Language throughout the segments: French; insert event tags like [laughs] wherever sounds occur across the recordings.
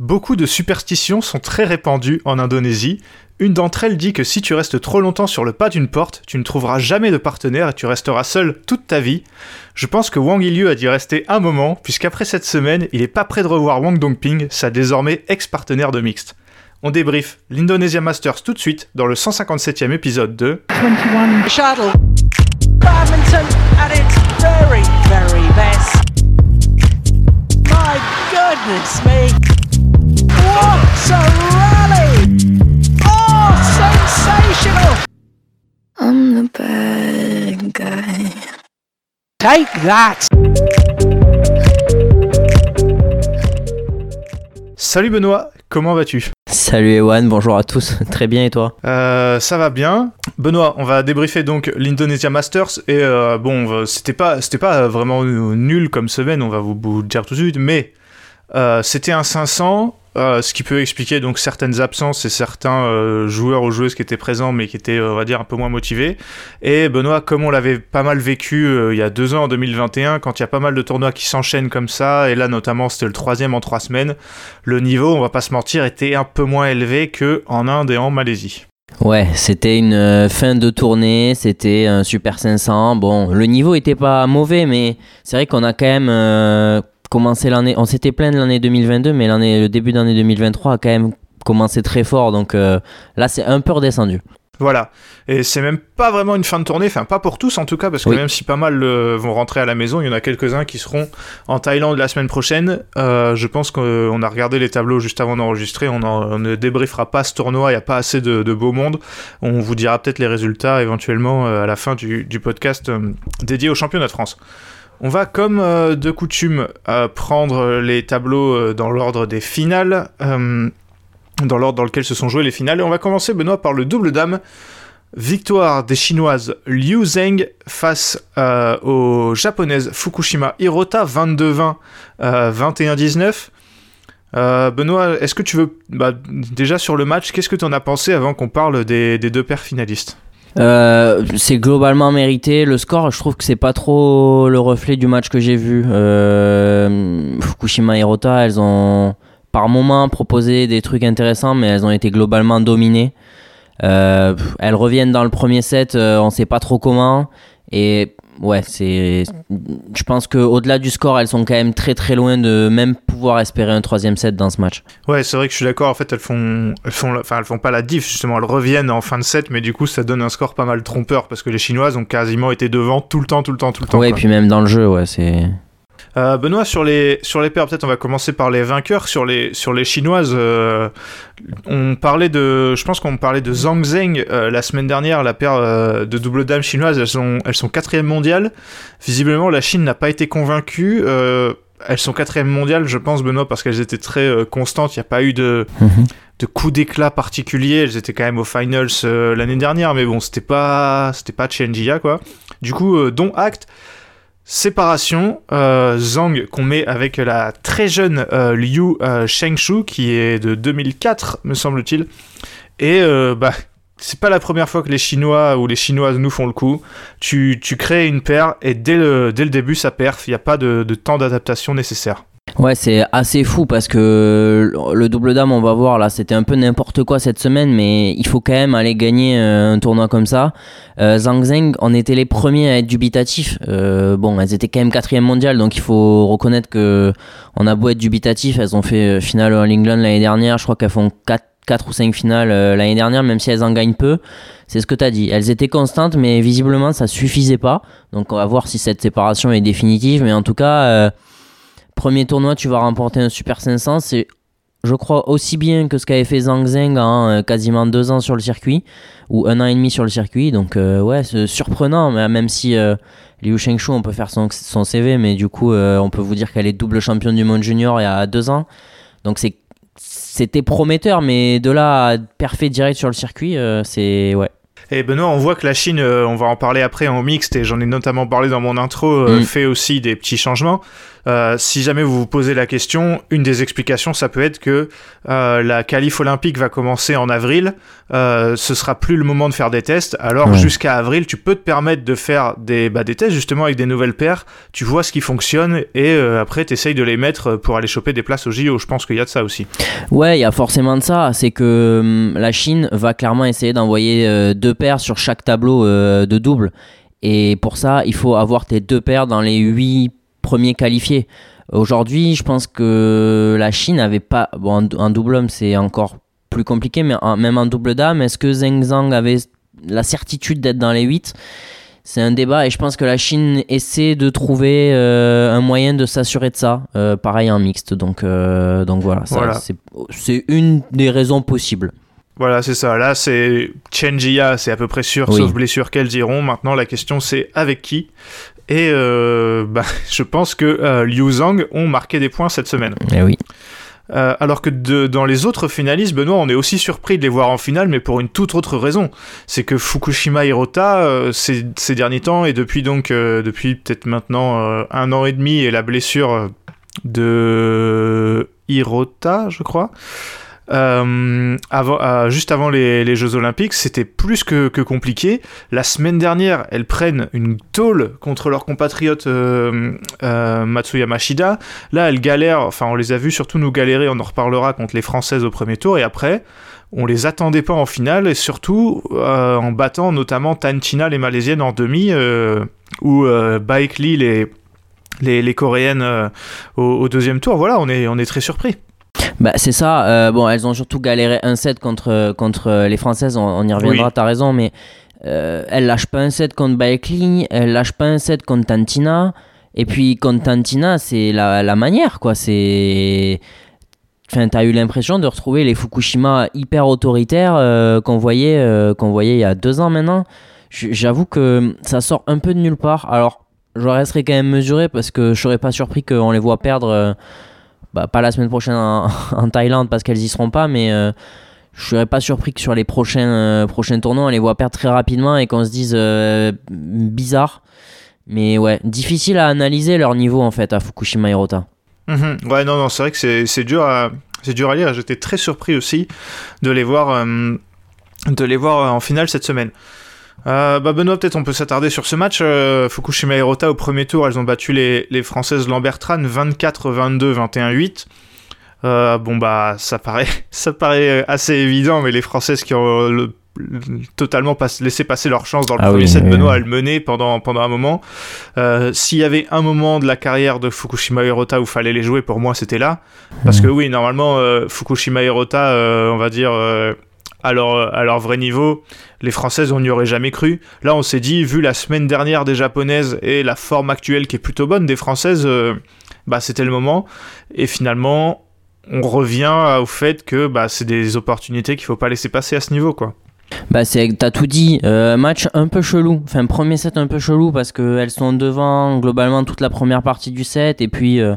Beaucoup de superstitions sont très répandues en Indonésie. Une d'entre elles dit que si tu restes trop longtemps sur le pas d'une porte, tu ne trouveras jamais de partenaire et tu resteras seul toute ta vie. Je pense que Wang Ilyu a dû rester un moment, puisqu'après cette semaine, il est pas prêt de revoir Wang Dongping, sa désormais ex-partenaire de mixte. On débrief l'Indonesia Masters tout de suite dans le 157e épisode de 21 shuttle. Badminton at its very, very best. My goodness me. Rally! Oh, sensational! I'm the bad guy. Take that! Salut Benoît, comment vas-tu? Salut Ewan, bonjour à tous, [laughs] très bien et toi? Euh, Ça va bien. Benoît, on va débriefer donc l'Indonesia Masters et euh, bon, c'était pas, c'était pas vraiment nul comme semaine, on va vous, vous le dire tout de suite, mais euh, c'était un 500 euh, ce qui peut expliquer donc certaines absences et certains euh, joueurs ou joueuses qui étaient présents mais qui étaient on va dire un peu moins motivés. Et Benoît, comme on l'avait pas mal vécu euh, il y a deux ans en 2021, quand il y a pas mal de tournois qui s'enchaînent comme ça, et là notamment c'était le troisième en trois semaines, le niveau, on va pas se mentir, était un peu moins élevé que en Inde et en Malaisie. Ouais, c'était une fin de tournée, c'était un Super 500. Bon, le niveau était pas mauvais, mais c'est vrai qu'on a quand même commencé l'année, on s'était plein de l'année 2022, mais l'année, le début d'année 2023 a quand même commencé très fort, donc euh, là c'est un peu redescendu. Voilà, et c'est même pas vraiment une fin de tournée, enfin pas pour tous en tout cas, parce que même si pas mal euh, vont rentrer à la maison, il y en a quelques-uns qui seront en Thaïlande la semaine prochaine. Euh, je pense qu'on a regardé les tableaux juste avant d'enregistrer, on, on, ne débriefera pas ce tournoi, il n'y a pas assez de, de, beau monde. On vous dira peut-être les résultats éventuellement à la fin du, du podcast dédié au championnat de France. On va, comme euh, de coutume, euh, prendre les tableaux euh, dans l'ordre des finales, dans l'ordre dans lequel se sont jouées les finales. Et on va commencer, Benoît, par le double dame. Victoire des Chinoises Liu Zheng face aux Japonaises Fukushima Hirota 22-20, 21-19. Benoît, est-ce que tu veux, bah, déjà sur le match, qu'est-ce que tu en as pensé avant qu'on parle des, des deux paires finalistes? Euh, c'est globalement mérité. Le score, je trouve que c'est pas trop le reflet du match que j'ai vu. Euh, Fukushima et Hirota, elles ont par moments proposé des trucs intéressants, mais elles ont été globalement dominées. Euh, elles reviennent dans le premier set, on sait pas trop comment. Ouais, c'est. Je pense qu'au-delà du score, elles sont quand même très très loin de même pouvoir espérer un troisième set dans ce match. Ouais, c'est vrai que je suis d'accord. En fait, elles font, elles font, enfin, elles font pas la diff justement. Elles reviennent en fin de set, mais du coup, ça donne un score pas mal trompeur parce que les Chinoises ont quasiment été devant tout le temps, tout le temps, tout le temps. Ouais, et puis même dans le jeu, ouais, c'est. Euh, Benoît, sur les, sur les paires, peut-être on va commencer par les vainqueurs. Sur les, sur les chinoises, euh, on parlait de, je pense qu'on parlait de Zhang Zheng euh, la semaine dernière, la paire de double dame chinoise. Elles sont, elles sont quatrième mondiale. Visiblement, la Chine n'a pas été convaincue. Elles sont quatrième mondiale, je pense, Benoît, parce qu'elles étaient très constantes. Il n'y a pas eu de, Mhm. de coup d'éclat particulier. Elles étaient quand même aux finals euh, l'année dernière, mais bon, c'était pas, c'était pas Chenjia, quoi. Du coup, euh, dont acte. Séparation, euh, Zhang qu'on met avec la très jeune euh, Liu euh, Shengshu qui est de 2004 me semble-t-il et bah c'est pas la première fois que les Chinois ou les Chinoises nous font le coup. Tu, tu crées une paire et dès le, dès le début ça perf, il n'y a pas de temps d'adaptation nécessaire. Ouais, c'est assez fou parce que le double dame, on va voir là, c'était un peu n'importe quoi cette semaine, mais il faut quand même aller gagner euh, un tournoi comme ça. Euh, Zhang Zheng, on était les premiers à être dubitatifs. Euh, bon, elles étaient quand même quatrième mondiale, donc il faut reconnaître que on a beau être dubitatif, elles ont fait euh, finale All England l'année dernière. Je crois qu'elles font 4 4 ou 5 finales euh, l'année dernière, même si elles en gagnent peu. C'est ce que tu as dit. Elles étaient constantes, mais visiblement ça suffisait pas. Donc on va voir si cette séparation est définitive. Mais en tout cas, euh, premier tournoi, tu vas remporter un Super 500. C'est, je crois, aussi bien que ce qu'avait fait Zhang Zheng en euh, quasiment deux ans sur le circuit, ou un an et demi sur le circuit. Donc euh, ouais, c'est surprenant, même si euh, Liu Shengshu, on peut faire son, son CV, mais du coup, euh, on peut vous dire qu'elle est double championne du monde junior il y a deux ans. Donc c'est c'était prometteur, mais de là à perfer direct sur le circuit, euh, c'est ouais. Et Benoît, on voit que la Chine, euh, on va en parler après en mixte, et j'en ai notamment parlé dans mon intro, euh, Mm. fait aussi des petits changements. Euh, si jamais vous vous posez la question, une des explications, ça peut être que euh, la qualif olympique va commencer en avril, euh, ce sera plus le moment de faire des tests, alors jusqu'à avril, tu peux te permettre de faire des, bah, des tests justement avec des nouvelles paires, tu vois ce qui fonctionne et euh, après tu essayes de les mettre pour aller choper des places au JO, je pense qu'il y a de ça aussi. Ouais, il y a forcément de ça, c'est que hum, la Chine va clairement essayer d'envoyer euh, deux paires sur chaque tableau de double. Et pour ça, il faut avoir tes deux paires dans les 8 premier qualifié. Aujourd'hui, je pense que la Chine n'avait pas. Bon, un double homme, c'est encore plus compliqué, mais même en double dame, est-ce que Zheng Zhang avait la certitude d'être dans les 8 c'est un débat et je pense que la Chine essaie de trouver euh, un moyen de s'assurer de ça. Euh, pareil en mixte, donc, euh, voilà, c'est une des raisons possibles. Voilà, c'est ça. Là, c'est Chen Jia, c'est à peu près sûr, oui. sauf blessure qu'elles iront. Maintenant, la question, c'est avec qui? Et euh, [laughs] bah, je pense que euh, Liu Zhang ont marqué des points cette semaine. Eh oui. Euh, alors que de- dans les autres finalistes, Benoît, on est aussi surpris de les voir en finale, mais pour une toute autre raison. C'est que Fukushima Hirota, euh, ces, ces derniers temps, et depuis donc, euh, depuis peut-être maintenant un an et demi, et la blessure de Hirota, je crois, euh, avant, euh, juste avant les, Jeux Olympiques, c'était plus que, compliqué. La semaine dernière, elles prennent une tôle contre leur compatriote euh, euh, Matsuyama Shida. Là, elles galèrent, enfin, on les a vus surtout nous galérer, on en reparlera contre les Françaises au premier tour, et après, on les attendait pas en finale, et surtout en battant notamment Tanchina, les Malaisiennes, en demi, ou Baek Lee, les, Coréennes, au, deuxième tour. Voilà, on est très surpris. Bah, c'est ça. euh, bon, elles ont surtout galéré un set contre, contre les Françaises. On, on y reviendra, Oui. t'as raison. Mais euh, elles lâchent pas un set contre Baekli. Elles lâchent pas un set contre Tantina. Et puis contre Tantina, c'est la, la manière, quoi. C'est. Enfin, t'as eu l'impression de retrouver les Fukushima hyper autoritaires euh, qu'on voyait, euh, qu'on voyait il y a deux ans maintenant. J'avoue que ça sort un peu de nulle part. Alors, je resterai quand même mesuré parce que je serais pas surpris qu'on les voit perdre. Bah, pas la semaine prochaine [laughs] en, Thaïlande parce qu'elles y seront pas, mais euh, je serais pas surpris que sur les prochains, euh, prochains tournois, on les voit perdre très rapidement et qu'on se dise euh, bizarre. Mais ouais, difficile à analyser leur niveau en fait à Fukushima Hirota. Mhm. Ouais, non, non, c'est vrai que c'est dur à dur à lire. J'étais très surpris aussi de les voir euh, de les voir en finale cette semaine. Euh, bah Benoît, peut-être on peut s'attarder sur ce match. Euh, Fukushima Hirota au premier tour, elles ont battu les, les Françaises Lambertran 24-22, 21-8. Euh, bon bah ça paraît [laughs] ça paraît assez évident, mais les Françaises qui ont le- le- totalement pas- laissé passer leur chance dans le Ah premier oui, set, oui, Benoît oui. elle menait pendant pendant un moment. Euh, S'il y avait un moment de la carrière de Fukushima Hirota où fallait les jouer, pour moi c'était là. Parce que oui, normalement, euh, Fukushima Hirota, euh, on va dire, euh, à, leur, à leur vrai niveau, les Françaises, on n'y aurait jamais cru. Là, on s'est dit, vu la semaine dernière des Japonaises et la forme actuelle qui est plutôt bonne des Françaises, euh, bah, c'était le moment. Et finalement, on revient au fait que bah, c'est des opportunités qu'il faut pas laisser passer à ce niveau, quoi. Bah c'est t'as tout dit. Euh, match un peu chelou. Enfin premier set un peu chelou parce que elles sont devant globalement toute la première partie du set et puis euh,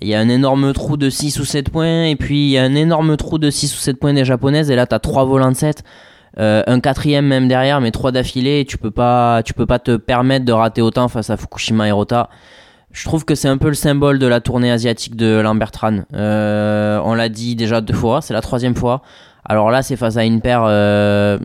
il y a un énorme trou de 6 ou 7 points et puis il y a un énorme trou de 6 ou 7 points des japonaises et là t'as trois volants de 7 euh, un quatrième même derrière mais trois d'affilée et tu peux pas tu peux pas te permettre de rater autant face à Fukushima Hirota je trouve que c'est un peu le symbole de la tournée asiatique de Lambertran. Euh, on l'a dit déjà deux fois, c'est la troisième fois. Alors là, c'est face à une paire euh,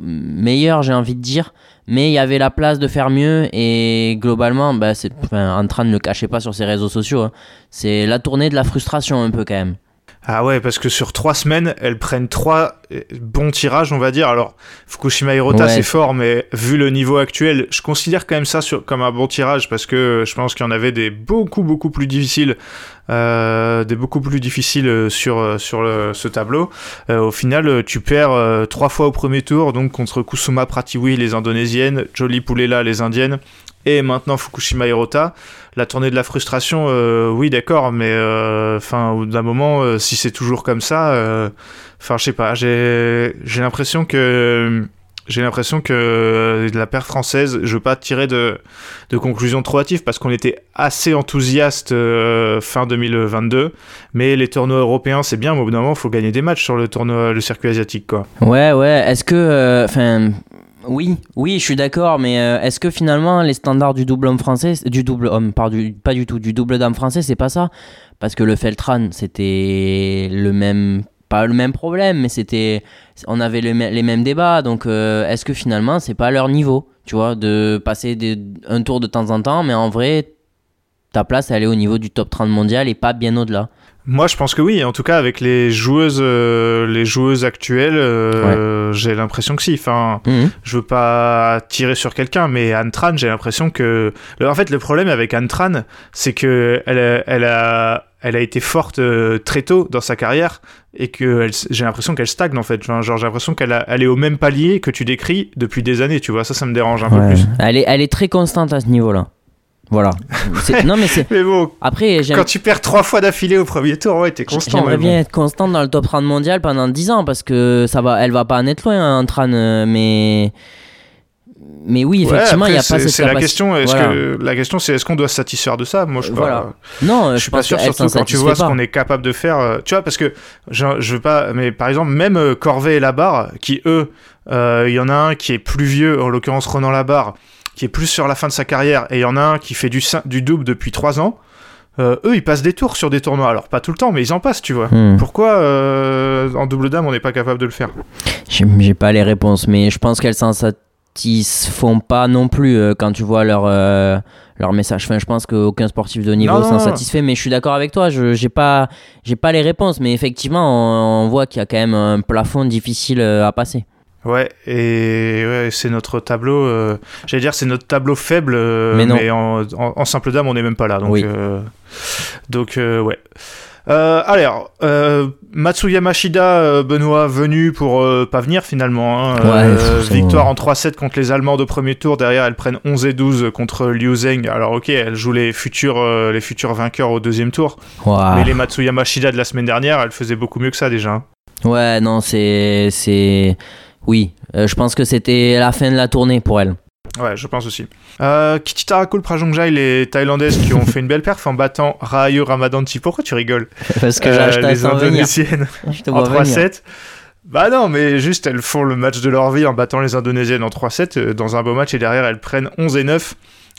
meilleure, j'ai envie de dire. Mais il y avait la place de faire mieux. Et globalement, bah, c'est, en train de le cacher pas sur ses réseaux sociaux. hein. C'est la tournée de la frustration un peu quand même. Ah ouais, parce que sur trois semaines, elles prennent trois euh, bons tirages, on va dire. Alors, Fukushima Hirota, Ouais. c'est fort, mais vu le niveau actuel, je considère quand même ça sur, comme un bon tirage, parce que je pense qu'il y en avait des beaucoup, beaucoup plus difficiles, euh, des beaucoup plus difficiles euh, sur, euh, sur le- ce tableau. Euh, au final, tu perds euh, trois fois au premier tour, donc contre Kusuma Pratiwi, les Indonésiennes, Jolie Poulela, les Indiennes, et maintenant Fukushima Hirota. La tournée de la frustration, euh, oui, d'accord, mais euh, enfin, bout d'un moment, euh, si c'est toujours comme ça, euh, enfin, je sais pas, j'ai l'impression que j'ai l'impression que euh, la paire française, je veux pas tirer de, de conclusions trop hâtives parce qu'on était assez enthousiaste euh, fin 2022, mais les tournois européens c'est bien, mais au bout d'un moment il faut gagner des matchs sur le tournoi, le circuit asiatique quoi. Ouais, ouais. Est-ce que. euh. Oui, oui, je suis d'accord, mais euh, est-ce que finalement les standards du double homme français, du double homme, pas du, pas du tout, du double dame français, c'est pas ça? Parce que le Feltran, c'était le même, pas le même problème, mais c'était, on avait les mêmes débats, donc euh, est-ce que finalement c'est pas leur niveau, tu vois, de passer un tour de temps en temps, mais en vrai, ta place elle est au niveau du top 30 mondial et pas bien au-delà? Moi, je pense que oui. En tout cas, avec les joueuses, euh, les joueuses actuelles, euh, j'ai l'impression que si. Enfin, Mhm. je veux pas tirer sur quelqu'un, mais Anne Tran, j'ai l'impression que. En fait, le problème avec Anne Tran, c'est que elle, a- elle a, elle a été forte euh, très tôt dans sa carrière et que j'ai l'impression qu'elle stagne en fait. Genre, j'ai l'impression qu'elle elle est au même palier que tu décris depuis des années. Tu vois, ça, ça me dérange un peu plus. Elle est, elle est très constante à ce niveau-là. Voilà. Non mais c'est [laughs] Mais bon, après quand tu perds trois fois d'affilée au premier tour, ouais, t'es constant. J'aimerais bien bon. être constante dans le top 30 mondial pendant 10 ans parce que ça va, elle va pas en être loin hein, en train, euh, mais mais oui Ouais, effectivement il après, y a pas cette C'est la question. Est-ce Voilà. que la question, c'est est-ce qu'on doit se satisfaire de ça? Moi, je pas- Voilà. Non, Je je, suis pas sûr, surtout quand tu vois ce qu'on est capable de faire. euh, tu vois, parce que je, je veux pas, mais par exemple, même euh, Corvée et Labarre, qui eux, euh, il y en a un qui est plus vieux, en l'occurrence Ronan Labarre, qui est plus sur la fin de sa carrière, et il y en a un qui fait du, du double depuis 3 ans. euh, eux, ils passent des tours sur des tournois. Alors, pas tout le temps, mais ils en passent, tu vois. Hmm. Pourquoi euh, en double dame, on n'est pas capable de le faire? J'ai pas les réponses, mais je pense qu'elles s'en satisfont pas non plus euh, quand tu vois leur leur message. Enfin, je pense qu'aucun sportif de haut niveau s'en satisfait, mais je suis d'accord avec toi. Je j'ai pas pas les réponses, mais effectivement on, on voit qu'il y a quand même un plafond difficile à passer. Ouais, et ouais, c'est notre tableau. euh, J'allais dire, c'est notre tableau faible, euh, Mais non. en, en- en simple dame, on n'est même pas là. Donc, Oui. euh, donc euh, ouais. Alors, Matsuya Mashida, Benoît, venu pour pas venir finalement. hein. Ouais, victoire en 3-7 contre les Allemands de premier tour. Derrière, elles prennent 11 et 12 contre Liu Zheng. Alors, ok, elles jouent les futurs, les futurs vainqueurs au deuxième tour. Mais les Matsuya Mashida de la semaine dernière, elles faisaient beaucoup mieux que ça déjà. hein. Ouais, non, c'est. Oui, euh, je pense que c'était la fin de la tournée pour elle. Ouais, je pense aussi. Euh, Kitita Rakul Prajongjai, les Thaïlandaises qui ont fait une belle perf en battant Rahayu Ramadanti. Pourquoi tu rigoles [laughs] Parce que Euh, Les venir. Indonésiennes [laughs] en vois venir. 3-7. Bah non, mais juste elles font le match de leur vie en battant les Indonésiennes en 3-7 euh, dans un beau match et derrière elles prennent 11 et 9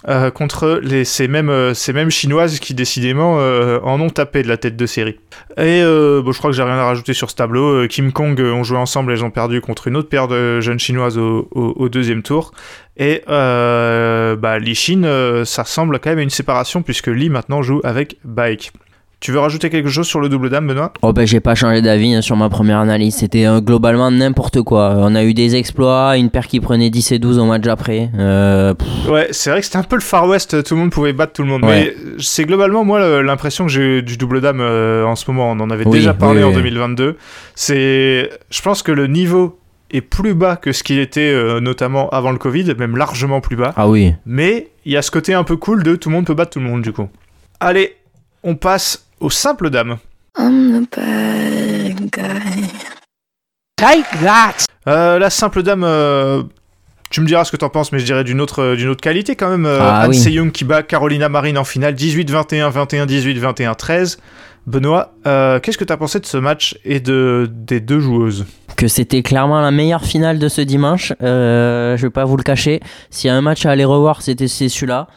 euh, contre les, ces, mêmes, euh, ces mêmes chinoises qui décidément euh, en ont tapé de la tête de série. Et bon, je crois que j'ai rien à rajouter sur ce tableau. Kim Kong ont joué ensemble, elles ont perdu contre une autre paire de jeunes chinoises au, deuxième tour. Et bah, Li Shin, euh, ça ressemble quand même à une séparation puisque Li maintenant joue avec Baek. Tu veux rajouter quelque chose sur le double dame, Benoît? Oh ben j'ai pas changé d'avis hein, sur ma première analyse, c'était euh, globalement n'importe quoi. On a eu des exploits, une paire qui prenait 10 et 12 au match après. Euh, Ouais, c'est vrai que c'était un peu le Far West, tout le monde pouvait battre tout le monde. Ouais. Mais c'est globalement, moi, l'impression que j'ai du double dame euh, en ce moment. On en avait Oui, déjà parlé oui, en oui. 2022. C'est, je pense que le niveau est plus bas que ce qu'il était euh, notamment avant le Covid, même largement plus bas. Ah oui. Mais il y a ce côté un peu cool de tout le monde peut battre tout le monde du coup. Allez, on passe aux simples dames. I'm the bad guy. Take that! Euh, la simple dame, euh, tu me diras ce que t'en penses, mais je dirais d'une autre, d'une autre qualité quand même. Euh, Ah Han oui. Se-young qui bat Carolina Marin en finale 18-21, 21-18, 21-13. Benoît, euh, qu'est-ce que t'as pensé de ce match et de, des deux joueuses? Que c'était clairement la meilleure finale de ce dimanche, euh, je vais pas vous le cacher. S'il y a un match à aller revoir, c'était c'est celui-là.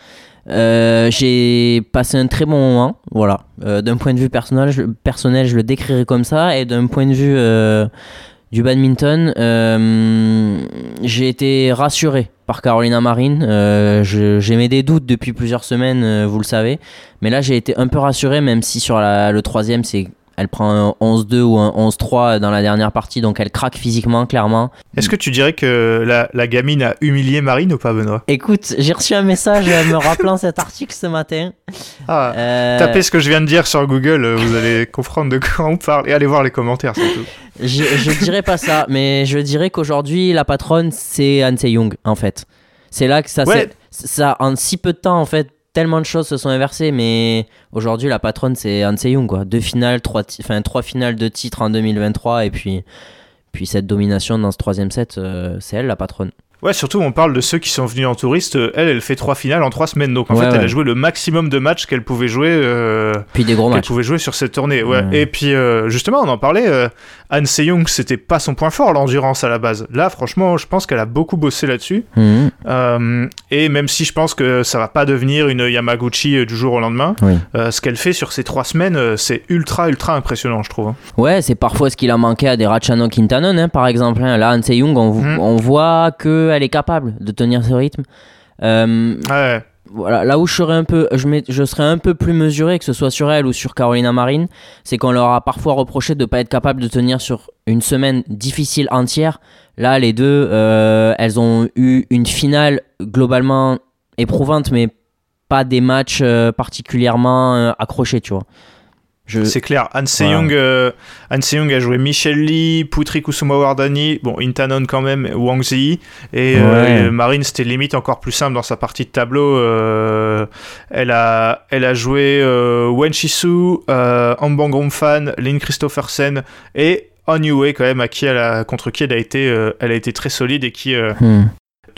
Euh, j'ai passé un très bon moment, voilà. Euh, d'un point de vue personnel, je, personnel, je le décrirais comme ça, et d'un point de vue euh, du badminton, j'ai été rassuré par Carolina Marin. Euh, je- J'aimais des doutes depuis plusieurs semaines, vous le savez, mais là j'ai été un peu rassuré, même si sur le troisième, c'est elle prend un 11-2 ou un 11-3 dans la dernière partie, donc elle craque physiquement, clairement. Est-ce que tu dirais que la, la gamine a humilié Marine ou pas, Benoît? Écoute, j'ai reçu un message euh, me rappelant cet article ce matin. ah, Euh, Tapez ce que je viens de dire sur Google, euh, vous allez comprendre de quoi on parle et allez voir les commentaires surtout. je, je dirais pas ça, mais je dirais qu'aujourd'hui, la patronne, c'est Han Se-young, en fait. C'est là que ça, Ouais. s'est- ça, en si peu de temps, en fait, tellement de choses se sont inversées, mais aujourd'hui, la patronne, c'est Han Se-young, quoi. Deux finales, trois, enfin, trois finales de titres en 2023, et puis, puis cette domination dans ce troisième set, euh, c'est elle, la patronne. Ouais, surtout on parle de ceux qui sont venus en touriste. Euh, Elle, elle fait trois finales en trois semaines, donc en Ouais, fait, elle a joué le maximum de matchs qu'elle pouvait jouer. euh, Puis des gros qu'elle matchs. pouvait jouer sur cette tournée. Ouais. Et puis euh, justement, on en parlait. Euh, Anne Seyong, c'était pas son point fort l'endurance à la base. Là, franchement, je pense qu'elle a beaucoup bossé là-dessus. Mhm. Et même si je pense que ça va pas devenir une Yamaguchi du jour au lendemain, Oui. ce qu'elle fait sur ces trois semaines, c'est ultra ultra impressionnant, je trouve. hein. Ouais, c'est parfois ce qu'il a manqué à des Ratchano Quintanon, hein, par exemple. hein. Là, Han Young, on, Mhm. on voit qu'elle est capable de tenir ce rythme. Euh, Ouais. voilà, là où je serais un peu, je, mets- je serais un peu plus mesuré, que ce soit sur elle ou sur Carolina Marine, c'est qu'on leur a parfois reproché de ne pas être capable de tenir sur une semaine difficile entière. Là, les deux, euh, elles ont eu une finale globalement éprouvante, mais pas des matchs euh, particulièrement accrochés, tu vois. Je... C'est clair. Han Seyong, euh, Han Seyong a joué Michel Lee, Putri Kusuma Wardani, bon, Intanon quand même, Wang Zi. Et euh, Ouais. Marine, c'était limite encore plus simple dans sa partie de tableau. euh, elle, a, elle a joué euh, Wen Shisu, euh, Ambang Fan, Lynn Christophersen et On Yue quand même, à qui elle a, contre qui elle a été, euh, elle a été très solide et qui, euh, Hmm.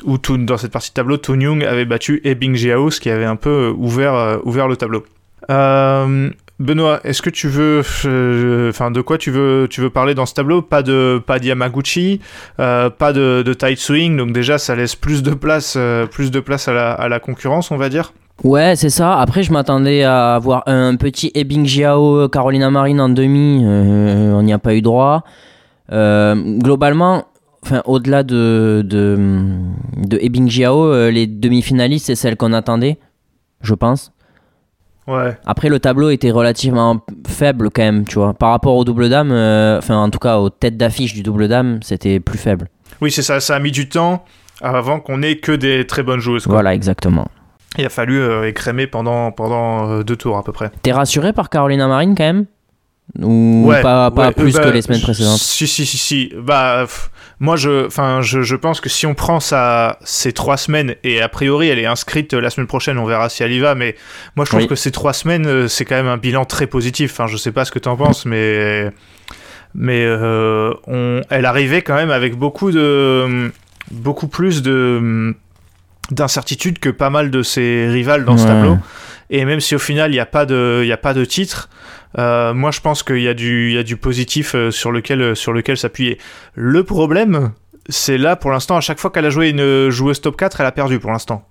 où Toon- dans cette partie de tableau, Toon Young avait battu Ebing Jiao, ce qui avait un peu euh, ouvert, euh, ouvert le tableau. Euh, Benoît, est-ce que tu veux, euh, enfin, de quoi tu veux, parler dans ce tableau? Pas de, pas de Yamaguchi, euh, pas de, de tight swing, donc déjà ça laisse plus de place, euh, plus à la, concurrence, on va dire? Ouais, c'est ça. Après, je m'attendais à avoir un petit Ebing Jiao Carolina Marine en demi. On n'y a pas eu droit. Globalement, au-delà de, de, Jiao, les demi-finalistes, c'est celles qu'on attendait, je pense. Ouais. Après, le tableau était relativement faible quand même, tu vois. Par rapport au double dame, euh, enfin, en tout cas, aux têtes d'affiche du double dame, c'était plus faible. Oui, c'est ça. Ça a mis du temps avant qu'on ait que des très bonnes joueuses. quoi. Voilà, exactement. Il a fallu euh, écrémer pendant, pendant euh, deux tours à peu près. T'es rassuré par Carolina Marine quand même? Ou pas, pas ouais, plus euh, que bah, les semaines précédentes Si, si, si, si. Bah, pff, moi, je, enfin, je, je pense que si on prend ça, ces trois semaines, et a priori, elle est inscrite euh, la semaine prochaine, on verra si elle y va, mais moi, je trouve Oui. que ces trois semaines, euh, c'est quand même un bilan très positif. Enfin, je sais pas ce que t'en penses, mais, mais euh, on, elle arrivait quand même avec beaucoup de, beaucoup plus de d'incertitude que pas mal de ses rivales dans ce Ouais. tableau. Et même si au final il n'y a pas de, y a pas de titre, euh, moi je pense qu'il y a du, y a du positif euh, sur lequel, sur lequel s'appuyer. Le problème, c'est là pour l'instant, à chaque fois qu'elle a joué une joueuse top 4, elle a perdu pour l'instant.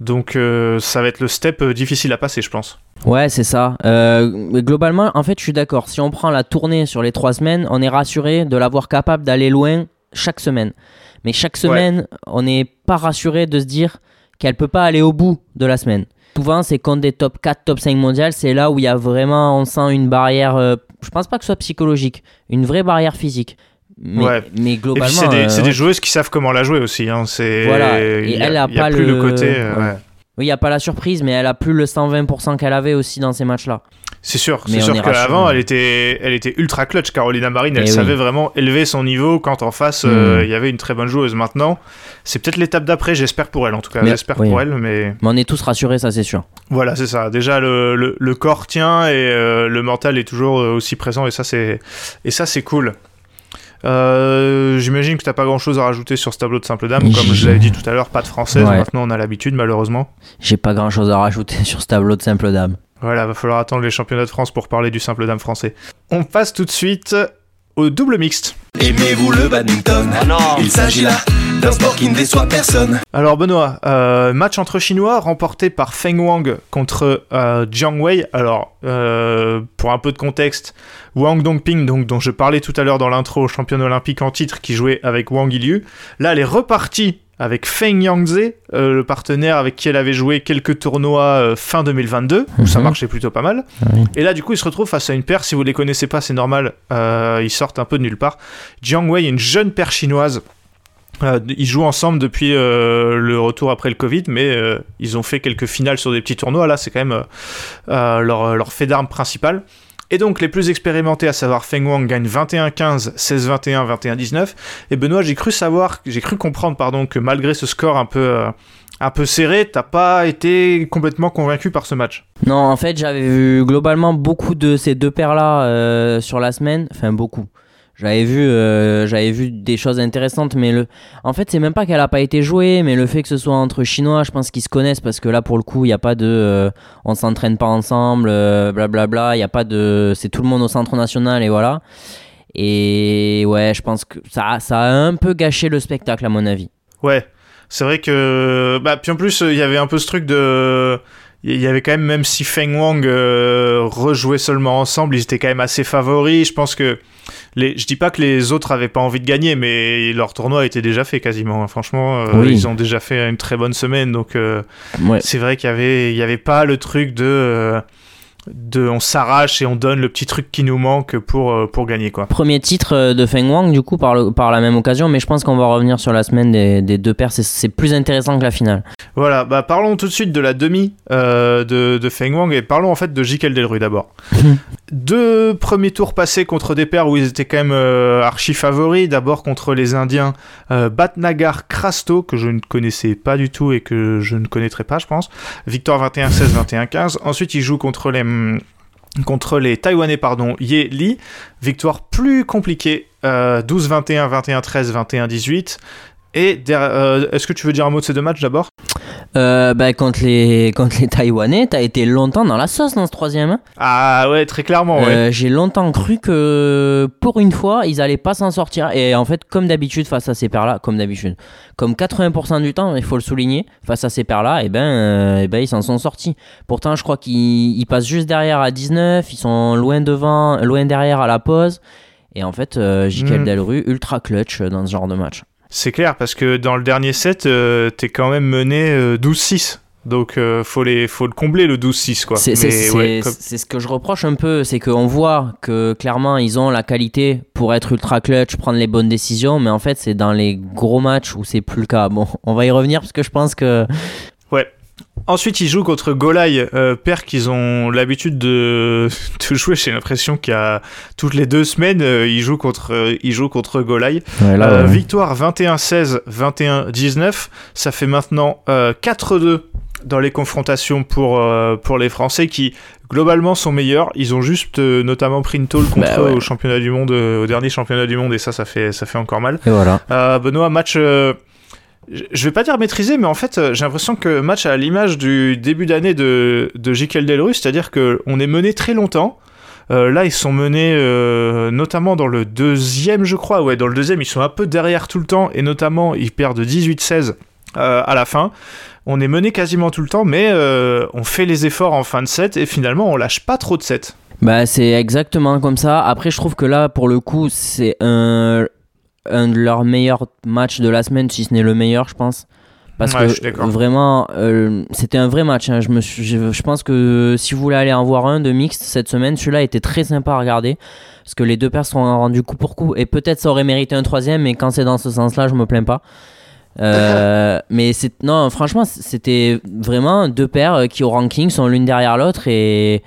Donc euh, ça va être le step euh, difficile à passer, je pense. Ouais, c'est ça. Euh, globalement, en fait, je suis d'accord. Si on prend la tournée sur les trois semaines, on est rassuré de l'avoir capable d'aller loin chaque semaine. Mais chaque semaine, on n'est pas rassuré de se dire qu'elle peut pas aller au bout de la semaine. Souvent, c'est contre des top 4, top 5 mondiales, c'est là où il y a vraiment, on sent une barrière, euh, je pense pas que ce soit psychologique, une vraie barrière physique. Mais, Ouais. globalement. c'est des, euh, c'est des joueuses qui savent comment la jouer aussi. Hein. Voilà. Et a, elle a pas plus le, le- côté. euh, ouais. ouais. Oui, il n'y a pas la surprise, mais elle a plus le 120% qu'elle avait aussi dans ces matchs-là. C'est sûr, c'est sûr qu'avant, elle était, elle était ultra clutch, Carolina Marine. Elle Eh oui. savait vraiment élever son niveau quand en face, euh, Mm. il y avait une très bonne joueuse. Maintenant, c'est peut-être l'étape d'après, j'espère pour elle en tout cas. J'espère oui. pour elle, mais Mais on est tous rassurés, ça c'est sûr. voilà, c'est ça. Déjà, le, le, le corps tient et euh, le mental est toujours euh, aussi présent et ça, c'est, et ça, c'est cool. Euh, J'imagine que t'as pas grand chose à rajouter sur ce tableau de simple dame. Comme je l'avais dit tout à l'heure, pas de française. Ouais. Maintenant, on a l'habitude, malheureusement. J'ai pas grand chose à rajouter [laughs] sur ce tableau de simple dame. Voilà, va falloir attendre les championnats de France pour parler du simple dame français. On passe tout de suite au double mixte. Aimez-vous le badminton Il s'agit là d'un sport qui ne déçoit personne. Alors Benoît, euh, match entre Chinois remporté par Feng Wang contre euh, Jiang Wei. Alors euh, pour un peu de contexte, Wang Dongping, donc dont je parlais tout à l'heure dans l'intro, championne olympique en titre, qui jouait avec Wang Yiliu. Là, elle est repartie avec Feng Yangze, euh, le partenaire avec qui elle avait joué quelques tournois euh, fin 2022, où ça Mhm. marchait plutôt pas mal. oui. Et là, du coup, ils se retrouvent face à une paire. Si vous les connaissez pas, c'est normal. euh, ils sortent un peu de nulle part. Jiang Wei une jeune paire chinoise. Ils jouent ensemble depuis le retour après le Covid, mais ils ont fait quelques finales sur des petits tournois. Là, c'est quand même leur, leur fait d'armes principal. Et donc, les plus expérimentés, à savoir Feng Wang, gagnent 21-15, 16-21, 21-19. Et Benoît, j'ai cru savoir, j'ai cru comprendre, pardon, que malgré ce score un peu, euh, un peu serré, t'as pas été complètement convaincu par ce match. Non, en fait, j'avais vu globalement beaucoup de ces deux paires-là euh, sur la semaine. Enfin, beaucoup. J'avais vu, euh, j'avais vu des choses intéressantes, mais le, en fait, c'est même pas qu'elle a pas été jouée, mais le fait que ce soit entre Chinois, je pense qu'ils se connaissent parce que là, pour le coup, il n'y a pas de, euh, on s'entraîne pas ensemble, euh, blablabla, il y a pas de, c'est tout le monde au centre national et voilà. Et ouais, je pense que ça, ça a un peu gâché le spectacle à mon avis. Ouais, c'est vrai que, bah, puis en plus, il y avait un peu ce truc de il y avait quand même, même si Feng Wang euh, rejouait seulement ensemble, ils étaient quand même assez favoris. Je pense que les, je dis pas que les autres avaient pas envie de gagner, mais leur tournoi était déjà fait quasiment. Franchement, euh, Oui. ils ont déjà fait une très bonne semaine, donc euh, Ouais. c'est vrai qu'il y avait, il y avait pas le truc de, euh, de, on s'arrache et on donne le petit truc qui nous manque pour euh, pour gagner quoi. Premier titre euh, de Feng Wang, du coup, par, le- par la même occasion, mais je pense qu'on va revenir sur la semaine des, des deux paires. C'est- plus intéressant que la finale. Voilà, bah parlons tout de suite de la demi euh, de, de Feng Wang et parlons en fait de Jikel Delru d'abord. [laughs] Deux premiers tours passés contre des paires où ils étaient quand même euh, archi favoris. D'abord contre les Indiens euh, Batnagar Krasto, que je ne connaissais pas du tout et que je ne connaîtrai pas, je pense. Victoire 21-16, 21-15. Ensuite, ils jouent contre les. Hum, Contre les Taïwanais, pardon, Ye Li, victoire plus compliquée, euh, 12-21, 21-13, 21-18. Et euh, est-ce que tu veux dire un mot de ces deux matchs d'abord? Euh, bah, contre, les, contre les Taïwanais, t'as été longtemps dans la sauce dans ce troisième. hein. Ah ouais, très clairement, ouais. Euh, J'ai longtemps cru que pour une fois, ils allaient pas s'en sortir. Et en fait, comme d'habitude, face à ces paires-là, comme d'habitude, comme 80% du temps, il faut le souligner, face à ces paires-là, et ben, euh, eh ben, ils s'en sont sortis. Pourtant, je crois qu'ils ils passent juste derrière à 19, ils sont loin devant, loin derrière à la pause. Et en fait, euh, Jikel Mm. Delru, ultra clutch dans ce genre de match. C'est clair, parce que dans le dernier set, euh, t'es quand même mené euh, 12-6. Donc euh, faut, les, faut le combler le 12-6 quoi. Ouais, comme- c'est ce que je reproche un peu, c'est qu'on voit que clairement ils ont la qualité pour être ultra clutch, prendre les bonnes décisions, mais en fait c'est dans les gros matchs où c'est plus le cas. Bon, on va y revenir parce que je pense que Ensuite, ils jouent contre Golai, euh, paire qu'ils ont l'habitude de, [laughs] de jouer. J'ai l'impression qu'il y a toutes les deux semaines, euh, ils jouent contre, euh, ils jouent contre Golai. Euh, Victoire 21-16, 21-19. Ça fait maintenant euh, 4-2 dans les confrontations pour, euh, pour les Français qui globalement sont meilleurs. Ils ont juste euh, notamment pris une tôle contre Bah ouais. eux au championnat du monde, euh, au dernier championnat du monde, et ça, ça fait, ça fait encore mal. Et voilà. Euh, Benoît, match. Je- vais pas dire maîtrisé, mais en fait, euh, j'ai l'impression que match à l'image du début d'année de, de Jikel Delru, c'est-à-dire qu'on est mené très longtemps. Euh, là, ils sont menés euh, notamment dans le deuxième, je crois. Ouais, dans le deuxième, ils sont un peu derrière tout le temps, et notamment, ils perdent 18-16 euh, à la fin. On est mené quasiment tout le temps, mais on fait les efforts en fin de set, et finalement, on lâche pas trop de sets. Bah c'est exactement comme ça. Après je trouve que là pour le coup c'est un, un de leurs meilleurs matchs de la semaine, si ce n'est le meilleur je pense. Parce Ouais, que vraiment, euh, c'était un vrai match. hein. Je, me suis, je, je pense que si vous voulez aller en voir un de mixte cette semaine, celui-là était très sympa à regarder. Parce que les deux paires sont rendus coup pour coup. Et peut-être ça aurait mérité un troisième, mais quand c'est dans ce sens-là, je me plains pas. Euh, [laughs] mais c'est non, franchement, c'était vraiment deux paires euh, qui au ranking sont l'une derrière l'autre et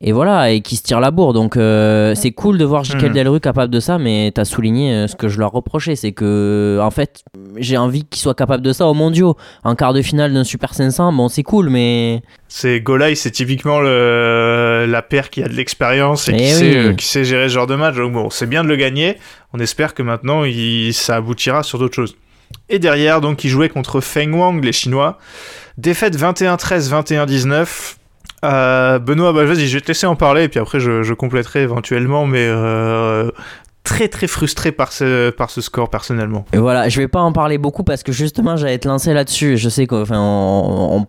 et voilà et qui se tirent la bourre. Donc euh, c'est cool de voir Jikel Mhm. Delru capable de ça, mais t'as souligné euh, ce que je leur reprochais, c'est que en fait j'ai envie qu'ils soient capables de ça au mondiaux, en quart de finale d'un Super 500. Bon, c'est cool, mais C'est Golai, c'est typiquement le, la paire qui a de l'expérience et qui, oui. sait, euh, qui sait gérer ce genre de match. Donc bon, c'est bien de le gagner. On espère que maintenant, il, ça aboutira sur d'autres choses. Et derrière, donc, ils jouaient contre Feng Wang, les Chinois. Défaite 21-13, 21-19. Euh, Benoît, bah, vas-y, je vais te laisser en parler et puis après, je, compléterai éventuellement, mais euh, très très frustré par ce, par ce score personnellement. Et voilà, je vais pas en parler beaucoup parce que justement j'allais te lancer là-dessus. Je sais qu'on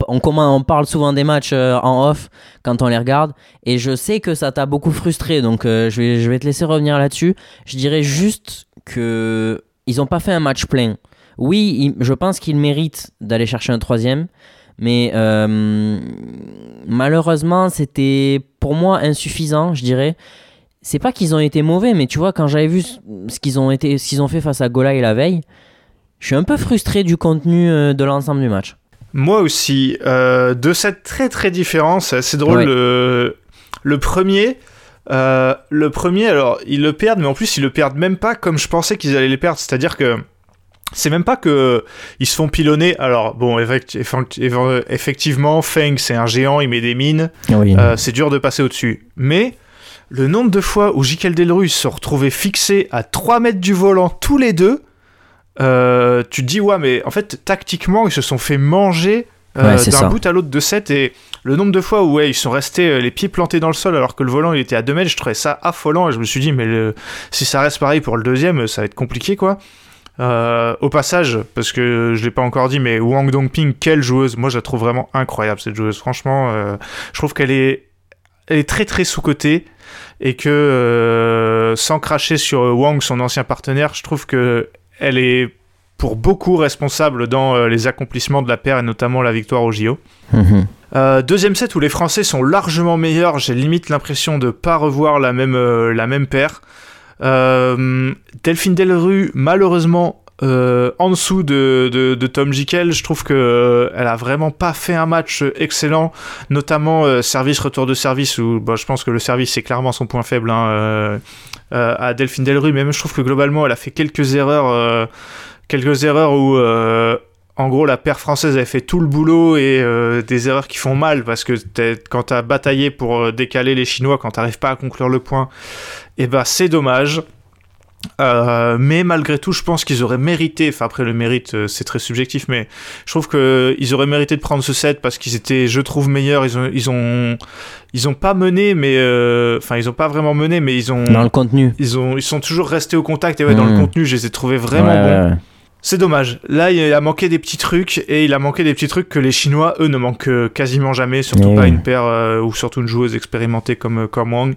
on, parle souvent des matchs euh, en off quand on les regarde et je sais que ça t'a beaucoup frustré donc je, vais, je vais te laisser revenir là-dessus. Je dirais juste que ils ont pas fait un match plein. Oui, je pense qu'ils méritent d'aller chercher un troisième, mais euh, malheureusement c'était pour moi insuffisant, je dirais c'est pas qu'ils ont été mauvais, mais tu vois, quand j'avais vu ce qu'ils ont, été, ce qu'ils ont fait face à Gola et la veille, je suis un peu frustré du contenu euh, de l'ensemble du match. Moi aussi, euh, deux sets très très différents, c'est assez drôle. Ouais. Le, le premier, euh, le premier, alors ils le perdent, mais en plus ils le perdent même pas comme je pensais qu'ils allaient les perdre. C'est-à-dire que c'est même pas que ils se font pilonner. Alors bon, effect- eff- effectivement, Feng c'est un géant, il met des mines, Oui. euh, c'est dur de passer au-dessus. Mais le nombre de fois où Jikel Delru se retrouvait fixé à 3 mètres du volant tous les deux, euh, tu te dis, ouais, mais en fait, tactiquement, ils se sont fait manger euh, Ouais, d'un bout à l'autre de 7 et le nombre de fois où ouais, ils sont restés les pieds plantés dans le sol alors que le volant il était à 2 mètres, je trouvais ça affolant et je me suis dit, mais le- si ça reste pareil pour le deuxième, ça va être compliqué quoi. Euh, au passage, parce que je l'ai pas encore dit, mais Wang Dongping, quelle joueuse! Moi, je la trouve vraiment incroyable cette joueuse. Franchement, euh, je trouve qu'elle est, elle est très très sous cotée et que euh, sans cracher sur Wang, son ancien partenaire, je trouve que elle est pour beaucoup responsable dans les accomplissements de la paire et notamment la victoire au JO. Mhm. Euh, deuxième set où les Français sont largement meilleurs, j'ai limite l'impression de pas revoir la même, euh, la même paire. Euh, Delphine Delru, malheureusement, euh, en dessous de, de, de Tom Jikel, je trouve que euh, elle a vraiment pas fait un match excellent, notamment euh, service retour de service où bon, je pense que le service c'est clairement son point faible hein, euh, euh, à Delphine Delru, mais même je trouve que globalement elle a fait quelques erreurs, euh, quelques erreurs où euh, en gros, la paire française avait fait tout le boulot et euh, des erreurs qui font mal parce que quand t'as bataillé pour euh, décaler les Chinois, quand t'arrives pas à conclure le point, et ben c'est dommage. Euh, mais malgré tout, je pense qu'ils auraient mérité. Enfin, après le mérite, c'est très subjectif, mais je trouve que ils auraient mérité de prendre ce set parce qu'ils étaient, je trouve, meilleurs. Ils ont, ils ont, ils ont pas mené, mais euh, enfin, ils ont pas vraiment mené, mais ils ont, Dans le contenu. ils ont, ils sont toujours restés au contact. Et ouais, dans le Mm. contenu, je les ai trouvés vraiment Ouais, bons. ouais, ouais. C'est dommage. Là, il a manqué des petits trucs et il a manqué des petits trucs que les Chinois, eux, ne manquent euh, quasiment jamais. Surtout pas une paire euh, ou surtout une joueuse expérimentée comme, euh, comme Wang.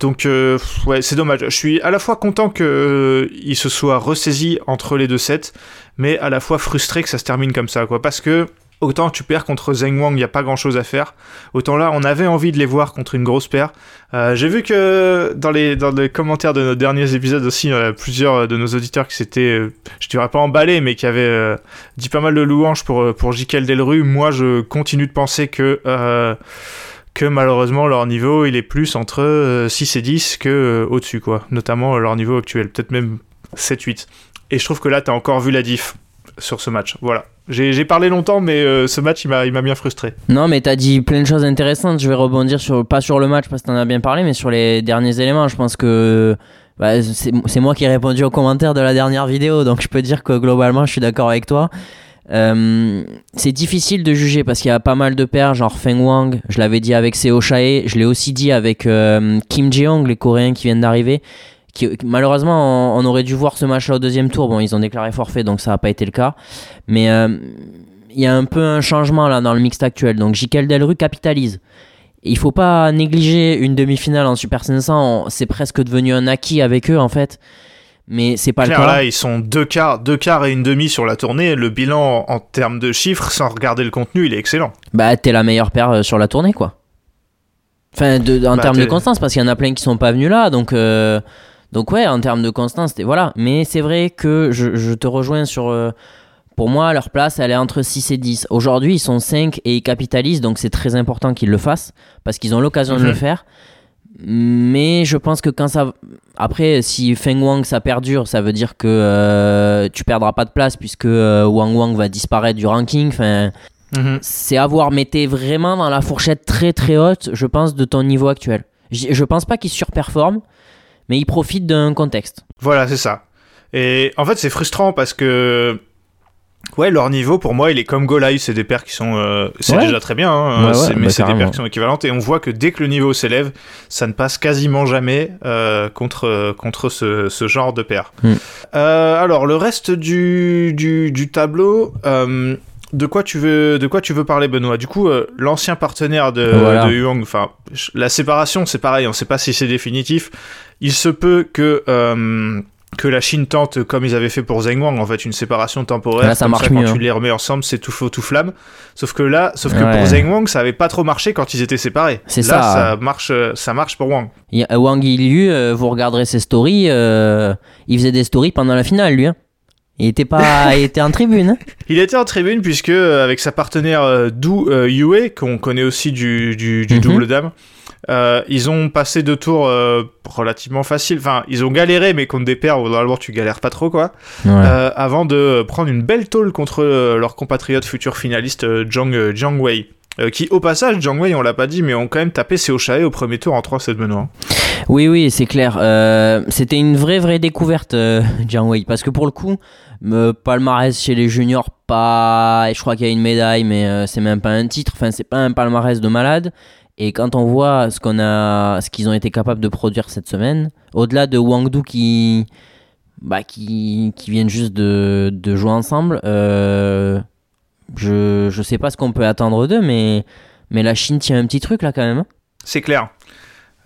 Donc, euh, ouais, c'est dommage. Je suis à la fois content qu'il se soit ressaisi entre les deux sets, mais à la fois frustré que ça se termine comme ça, quoi. Parce que autant tu perds contre Zheng Wang, il n'y a pas grand chose à faire. Autant là, on avait envie de les voir contre une grosse paire. Euh, J'ai vu que dans les, dans les commentaires de nos derniers épisodes aussi, a plusieurs de nos auditeurs qui s'étaient, euh, je dirais pas emballés, mais qui avaient euh, dit pas mal de louanges pour, euh, pour Delru. Moi, je continue de penser que, euh, que malheureusement, leur niveau, il est plus entre euh, 6 et 10 que euh, au-dessus, quoi. Notamment euh, leur niveau actuel, peut-être même 7-8. Et je trouve que là, t'as encore vu la diff sur ce match. Voilà. J'ai parlé longtemps, mais euh, ce match, il m'a bien frustré. Non, mais t'as dit plein de choses intéressantes. Je vais rebondir sur, pas sur le match parce que t'en as bien parlé, mais sur les derniers éléments. Je pense que bah, c'est c'est moi qui ai répondu aux commentaires de la dernière vidéo, donc je peux dire que globalement, je suis d'accord avec toi. Euh, c'est difficile de juger parce qu'il y a pas mal de paires, genre Feng Wang, je l'avais dit avec Seo Chae, je l'ai aussi dit avec euh, Kim Jeong, les Coréens qui viennent d'arriver. Qui, malheureusement, on, on aurait dû voir ce match-là au deuxième tour. Bon, ils ont déclaré forfait, donc ça n'a pas été le cas. Mais euh, il y a un peu un changement là dans le mixte actuel. Donc Jikel Delru capitalise. Il faut pas négliger une demi-finale en Super 500. on- C'est presque devenu un acquis avec eux en fait. Mais c'est pas Claire, le cas. là, ils sont deux quarts, deux quarts et une demi sur la tournée. Le bilan en termes de chiffres, sans regarder le contenu, il est excellent. Bah, t'es la meilleure paire euh, sur la tournée, quoi. Enfin, de, en Bah, termes de constance, parce qu'il y en a plein qui sont pas venus là, donc, euh, donc ouais, en termes de constance, c'était- voilà. Mais c'est vrai que je, je te rejoins sur. euh, pour moi, leur place, elle est entre 6 et 10. Aujourd'hui, ils sont 5 et ils capitalisent, donc c'est très important qu'ils le fassent, parce qu'ils ont l'occasion de Mhm. le faire. Mais je pense que quand ça. Après, si Feng Wang ça perdure, ça veut dire que euh, tu perdras pas de place puisque euh, Wang Wang va disparaître du ranking. Enfin, c'est à voir, mais t'es vraiment dans la fourchette très très haute, je pense, de ton niveau actuel. J- Je pense pas qu'il surperforme, mais il profite d'un contexte. Voilà, c'est ça. Et en fait, c'est frustrant parce que. Ouais, leur niveau, pour moi, il est comme Golai. C'est des paires qui sont. euh, c'est Ouais. déjà très bien, hein, Ouais, ouais, c'est- mais bah, c'est des paires qui sont équivalentes. Et on voit que dès que le niveau s'élève, ça ne passe quasiment jamais euh, contre, contre ce, ce genre de paires. Hmm. Euh, alors, le reste du, du, du tableau. Euh, de quoi tu veux de quoi tu veux parler Benoît? Du coup euh, l'ancien partenaire de, Voilà. de Huang, enfin la séparation c'est pareil, on sait pas si c'est définitif. Il se peut que euh, que la Chine tente comme ils avaient fait pour Zheng Wang en fait une séparation temporaire. Là, ça Comme marche quand mieux, tu hein. les remets ensemble c'est tout feu tout flamme. Sauf que là, sauf que pour Zheng Wang ça avait pas trop marché quand ils étaient séparés. C'est ça. ça marche euh, ça marche pour Wang. Il y a Wang Yilu, euh, vous regarderez ses stories, euh, il faisait des stories pendant la finale, lui. hein. Il était pas, il était en tribune. hein. [laughs] Il était en tribune puisque euh, avec sa partenaire euh, Du euh, Yue, qu'on connaît aussi du, du, du Mhm. double dame, euh, ils ont passé deux tours relativement faciles. Enfin, ils ont galéré, mais contre des paires où normalement tu galères pas trop, quoi. Avant de prendre une belle tôle contre leur compatriote futur finaliste Zhang, Jiang Wei. euh, qui au passage, Jiang Wei, on l'a pas dit, mais ont quand même tapé Seo Shae au premier tour en 3-7 Benoît. Oui, oui, c'est clair. Euh, C'était une vraie, vraie découverte, euh, Jiang Wei. Parce que pour le coup, me palmarès chez les juniors, pas. Je crois qu'il y a une médaille, mais euh, c'est même pas un titre. Enfin, c'est pas un palmarès de malade. Et quand on voit ce qu'on a, ce qu'ils ont été capables de produire cette semaine, au-delà de Wangdu qui, bah, qui, qui viennent juste de, de jouer ensemble, euh, je, je sais pas ce qu'on peut attendre d'eux, mais, mais la Chine tient un petit truc là quand même. hein. C'est clair.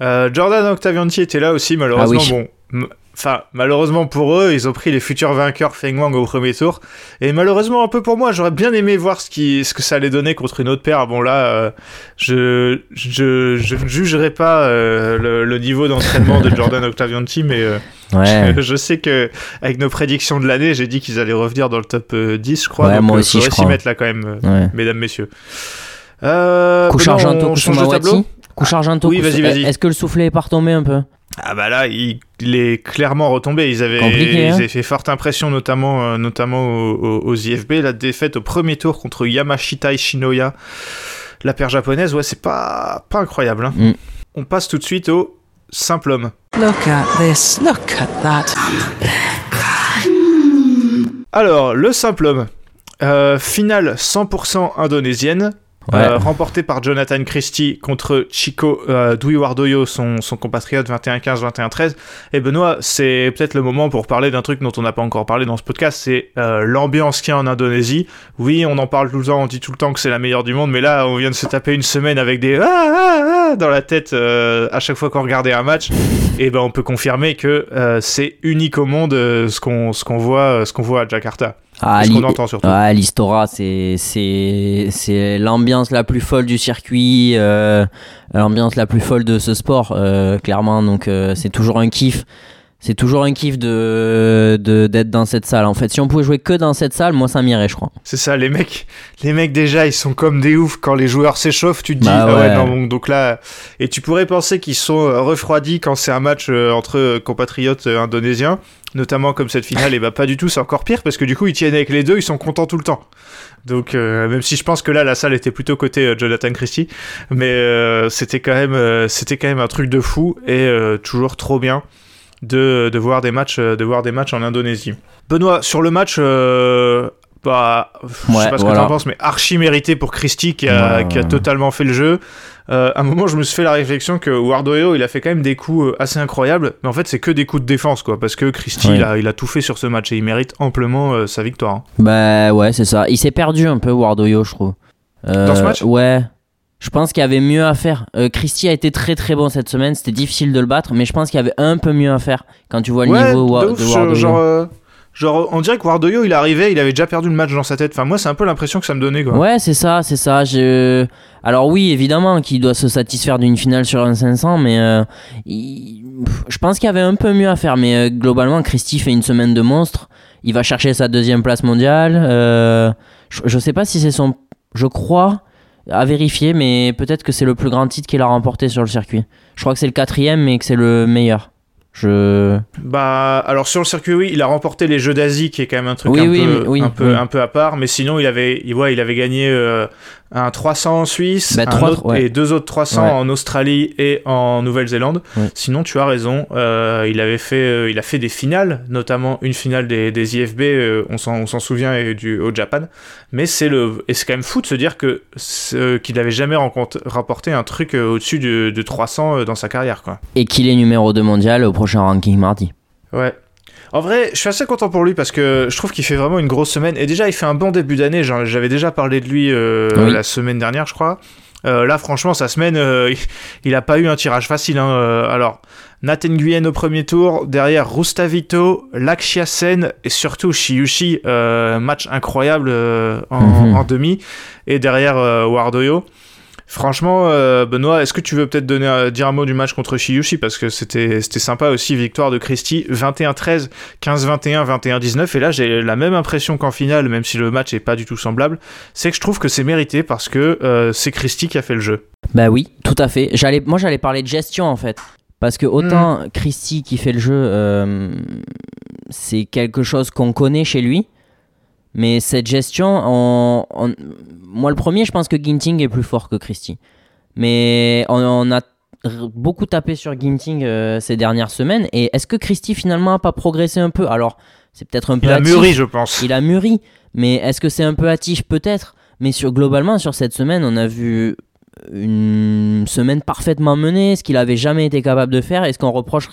Euh, Jordan Octavianti était là aussi, malheureusement. Ah oui. Bon, enfin, malheureusement pour eux, ils ont pris les futurs vainqueurs Feng Wang au premier tour. Et malheureusement un peu pour moi, j'aurais bien aimé voir ce, qui, ce que ça allait donner contre une autre paire. Bon là, euh, je, je, je ne jugerai pas euh, le, le niveau d'entraînement de Jordan Octavianti, mais euh, Ouais. je, je sais que avec nos prédictions de l'année, j'ai dit qu'ils allaient revenir dans le top euh, 10, je crois. Ouais, donc moi aussi, je faudrait s'y mettre là quand même, ouais. mesdames, messieurs. Euh, Couche Argento, Couche Argento, Oui, vas-y, vas-y. Est-ce que le soufflet est pas retombé un peu? Ah bah là, il, il est clairement retombé. Ils avaient, ils hein. avaient fait forte impression, notamment, euh, notamment aux, aux- aux IFB. La défaite au premier tour contre Yamashita Ishinoya, la paire japonaise, ouais, c'est pas, pas incroyable. hein. Mm. On passe tout de suite au simple homme. Look at this. Look at that. Alors, le simple homme. Euh, finale 100% indonésienne. Euh, remportée par Jonathan Christie contre Chico euh, Dwi Wardoyo, son, son compatriote 21-15, 21-13. Et Benoît, c'est peut-être le moment pour parler d'un truc dont on n'a pas encore parlé dans ce podcast, c'est euh, l'ambiance qu'il y a en Indonésie. Oui, on en parle tout le temps, on dit tout le temps que c'est la meilleure du monde, mais là, on vient de se taper une semaine avec des ah, ah, ah dans la tête euh, à chaque fois qu'on regardait un match. Et ben, on peut confirmer que euh, c'est unique au monde euh, ce qu'on ce qu'on voit, ce qu'on voit à Jakarta. Ah, Et ce qu'on li- entend surtout. Ouais, l'Histora, c'est c'est c'est l'ambiance la plus folle du circuit, euh, l'ambiance la plus folle de ce sport, euh, clairement. Donc euh, c'est toujours un kiff. C'est toujours un kiff de de- d'être dans cette salle. En fait, si on pouvait jouer que dans cette salle, moi ça m'irait, je crois. C'est ça, les mecs, les mecs déjà, ils sont comme des oufs quand les joueurs s'échauffent. Tu te dis, Bah ah ouais, non, donc là, et tu pourrais penser qu'ils sont refroidis quand c'est un match euh, entre compatriotes euh, indonésiens, notamment comme cette finale. et bah pas du tout, c'est encore pire parce que du coup ils tiennent avec les deux, ils sont contents tout le temps. Donc euh, même si je pense que là la salle était plutôt côté euh, Jonathan Christie, mais euh, c'était quand même, c'était quand même un truc de fou et toujours trop bien de, de voir des matchs, de voir des matchs en Indonésie. Benoît, sur le match, bah, je Ouais, sais pas ce voilà. que t'en penses, mais archi mérité pour Christie qui a, Ouais. qui a totalement fait le jeu. Euh, à un moment, je me suis fait la réflexion que Wardoyo, il a fait quand même des coups euh, assez incroyables, mais en fait, c'est que des coups de défense, quoi, parce que Christie, Ouais. il, a, il a tout fait sur ce match et il mérite amplement euh, sa victoire. hein. Bah ouais, c'est ça. Il s'est perdu un peu, Wardoyo, je trouve. Euh, Dans ce match? Ouais. Je pense qu'il y avait mieux à faire. Euh, Christie a été très très bon cette semaine. C'était difficile de le battre, mais je pense qu'il y avait un peu mieux à faire quand tu vois le Ouais, niveau de de, Wardoyo. genre, genre, on dirait que Wardoyo, il arrivait, il avait déjà perdu le match dans sa tête. Enfin, moi, c'est un peu l'impression que ça me donnait, quoi. Ouais, c'est ça, c'est ça. Je... Alors oui, évidemment qu'il doit se satisfaire d'une finale sur un 500, mais euh, je pense qu'il y avait un peu mieux à faire. Mais euh, globalement, Christy fait une semaine de monstre. Il va chercher sa deuxième place mondiale. Euh, je, je sais pas si c'est son... Je crois à vérifier, mais peut-être que c'est le plus grand titre qu'il a remporté sur le circuit. Je crois que c'est le quatrième, mais que c'est le meilleur. Je... Bah, alors sur le circuit, oui, il a remporté les Jeux d'Asie, qui est quand même un truc Oui, un, oui, peu, oui, un, peu, oui. un peu à part. Mais sinon, il avait, il, ouais, il avait gagné euh, un 300 en Suisse Bah, autre- ouais. et deux autres 300 Ouais. en Australie et en Nouvelle-Zélande. Ouais. Sinon, tu as raison. euh, il avait fait, euh, il a fait des finales, notamment une finale des, des IFB. euh, on s'en, souvient et du, au Japan. Mais c'est le, et c'est quand même fou de se dire que qu'il n'avait jamais rapporté un truc euh, au-dessus de, de 300 euh, dans sa carrière, quoi. Et qu'il est numéro 2 mondial au prochain ranking mardi. Ouais. En vrai, je suis assez content pour lui parce que je trouve qu'il fait vraiment une grosse semaine. Et déjà, il fait un bon début d'année. J'avais déjà parlé de lui euh, Oui. la semaine dernière, je crois. Euh, là, franchement, sa semaine, euh, [laughs] il a pas eu un tirage facile. hein. Euh, alors, Nathan Nguyen au premier tour, derrière Rustavito, Lakshya Sen et surtout Shiyushi, euh, match incroyable euh, en, Mhm. en demi. Et derrière Wardoyo. Franchement, euh, Benoît, est-ce que tu veux peut-être donner, euh, dire un mot du match contre Shiyushi Parce que c'était sympa aussi, victoire de Christie, 21-13, 15-21, 21-19. Et là, j'ai la même impression qu'en finale, même si le match est pas du tout semblable. C'est que je trouve que c'est mérité parce que euh, c'est Christie qui a fait le jeu. Bah oui, tout à fait. Moi j'allais parler de gestion en fait. Parce que autant Christy qui fait le jeu, euh, c'est quelque chose qu'on connaît chez lui. Mais cette gestion, on- on- moi le premier, je pense que Ginting est plus fort que Christie. Mais on, on a beaucoup tapé sur Ginting euh, ces dernières semaines. Et est-ce que Christie finalement a pas progressé un peu? Alors, c'est peut-être un peu Il a mûri, je pense. Il a mûri, mais est-ce que c'est un peu hâtif? Peut-être. Mais sur, globalement, sur cette semaine, on a vu une semaine parfaitement menée, ce qu'il avait jamais été capable de faire et ce qu'on reproche